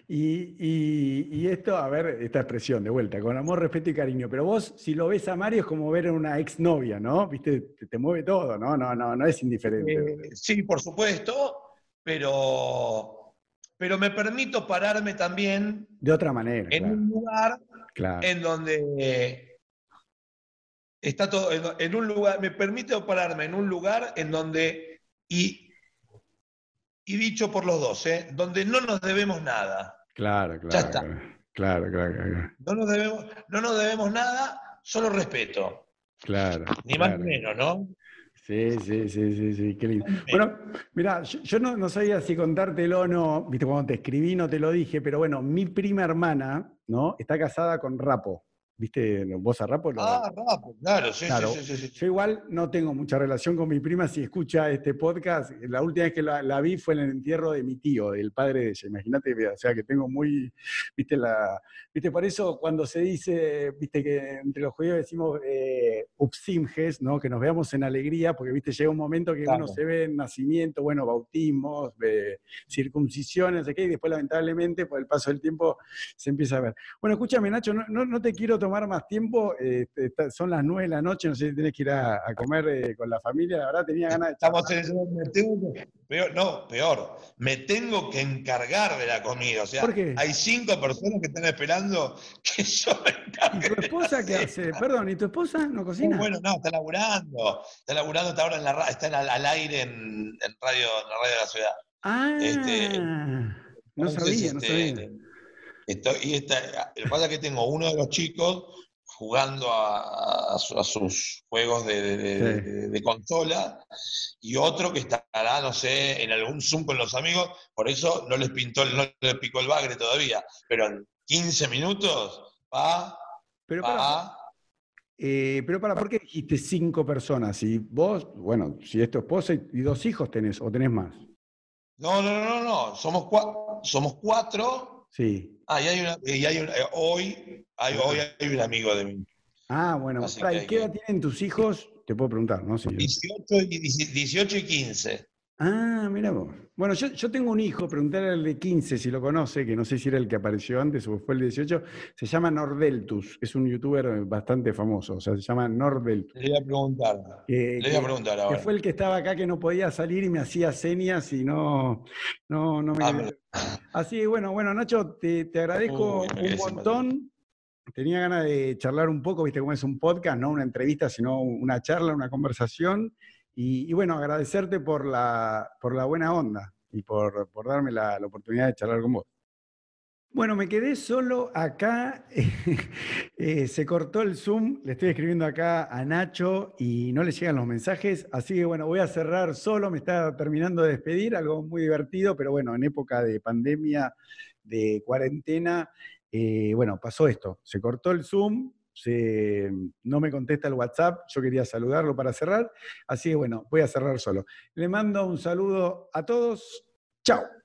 Speaker 2: Y, esto, a ver, esta expresión de vuelta, con amor, respeto y cariño. Pero vos, si lo ves a Mario, es como ver a una exnovia, ¿no? Viste, te, mueve todo, ¿no? No, no, no es indiferente.
Speaker 1: Eh, sí, por supuesto, pero, pero me permito pararme también.
Speaker 2: De otra manera.
Speaker 1: En un lugar en donde está todo en, en un lugar, me permite pararme en un lugar en donde, y, y dicho por los dos, ¿eh? donde no nos debemos nada.
Speaker 2: Claro, claro.
Speaker 1: Ya está.
Speaker 2: Claro, claro, claro.
Speaker 1: No nos debemos, no nos debemos nada, solo respeto.
Speaker 2: Claro.
Speaker 1: Ni más ni menos, ¿no?
Speaker 2: Sí, sí, sí, sí, sí, qué lindo. Bueno, mira, yo, yo no, no sabía si contártelo o no, viste, cuando te escribí no te lo dije, pero bueno, mi prima hermana, ¿no? Está casada con Rapo. ¿Viste vos a Rapo? Lo-
Speaker 1: Ah, Rapo, claro, sí,
Speaker 2: Claro.
Speaker 1: sí, sí, sí, sí.
Speaker 2: Yo igual no tengo mucha relación con mi prima si escucha este podcast. La última vez que la, la vi fue en el entierro de mi tío, del padre de ella. Imagínate, o sea que tengo muy, viste, la, viste, por eso cuando se dice, viste, que entre los judíos decimos eh, upsimges, ¿no? Que nos veamos en alegría, porque viste, llega un momento que
Speaker 1: Claro.
Speaker 2: uno se ve en nacimiento, bueno, bautismos, eh, circuncisiones, no sé qué, y después lamentablemente por el paso del tiempo se empieza a ver. Bueno, escúchame, Nacho, no, no- no te quiero tomar más tiempo. eh, son las nueve de la noche, no sé si tenés que ir a, a comer eh, con la familia. La verdad, tenía ganas de
Speaker 1: Estamos en me tengo que- peor, no, peor, me tengo que encargar de la comida. O sea,
Speaker 2: ¿Por qué?
Speaker 1: hay cinco personas que están esperando que [LAUGHS] yo me
Speaker 2: ¿Y
Speaker 1: encargue.
Speaker 2: tu esposa qué hace? Perdón, ¿y tu esposa no cocina?
Speaker 1: Bueno, no, está laburando. Está laburando, está ahora en la está en al aire en, en radio, en la radio de la ciudad.
Speaker 2: ah,
Speaker 1: este,
Speaker 2: no
Speaker 1: Entonces,
Speaker 2: sabía, no
Speaker 1: este,
Speaker 2: sabía.
Speaker 1: Estoy- y esta- lo que pasa es que tengo uno de los chicos jugando a, a su- a sus juegos de, de- de-
Speaker 2: Sí.
Speaker 1: de- de consola y otro que estará, no sé, en algún Zoom con los amigos, por eso no les pintó, no les picó el bagre todavía, pero en 15 minutos va,
Speaker 2: Pero para,
Speaker 1: va,
Speaker 2: eh, pero para, ¿por qué dijiste cinco personas? Y vos, bueno, si es tu esposa y, y dos hijos tenés, o tenés más.
Speaker 1: No, no, no, no, no. Somos, cua- somos cuatro.
Speaker 2: Sí.
Speaker 1: Ah, y hay una, y hay una- eh, hoy, hay, hoy hay un amigo de mí.
Speaker 2: Ah, bueno.
Speaker 1: Que
Speaker 2: ¿Y qué edad tienen tus hijos? Te puedo preguntar, ¿no? Sí.
Speaker 1: 18 y, 18 y 15.
Speaker 2: Ah, mira vos. Bueno, yo, yo tengo un hijo, preguntarle al de 15 si lo conoce, que no sé si era el que apareció antes o fue el de 18, se llama Nordeltus, es un youtuber bastante famoso, o sea, se llama Nordeltus.
Speaker 1: Le voy a preguntar.
Speaker 2: que-
Speaker 1: Le voy a
Speaker 2: que-
Speaker 1: preguntar
Speaker 2: que
Speaker 1: ahora.
Speaker 2: fue el que estaba acá que no podía salir y me hacía señas y no, no, no me...
Speaker 1: Ah.
Speaker 2: Así bueno, bueno, Nacho, te, te agradezco un montón. Tenía ganas de charlar un poco, viste cómo es un podcast, no una entrevista, sino una charla, una conversación. Y, y bueno, agradecerte por la, por la buena onda y por, por darme la, la oportunidad de charlar con vos. Bueno, me quedé solo acá. [LAUGHS] eh, se cortó el Zoom. Le estoy escribiendo acá a Nacho y no le llegan los mensajes. Así que bueno, voy a cerrar solo. Me está terminando de despedir. Algo muy divertido, pero bueno, en época de pandemia, de cuarentena, eh, bueno, pasó esto. Se cortó el Zoom. No me contesta el WhatsApp. Yo quería saludarlo para cerrar. Así que bueno, voy a cerrar solo. Le mando un saludo a todos. Chao.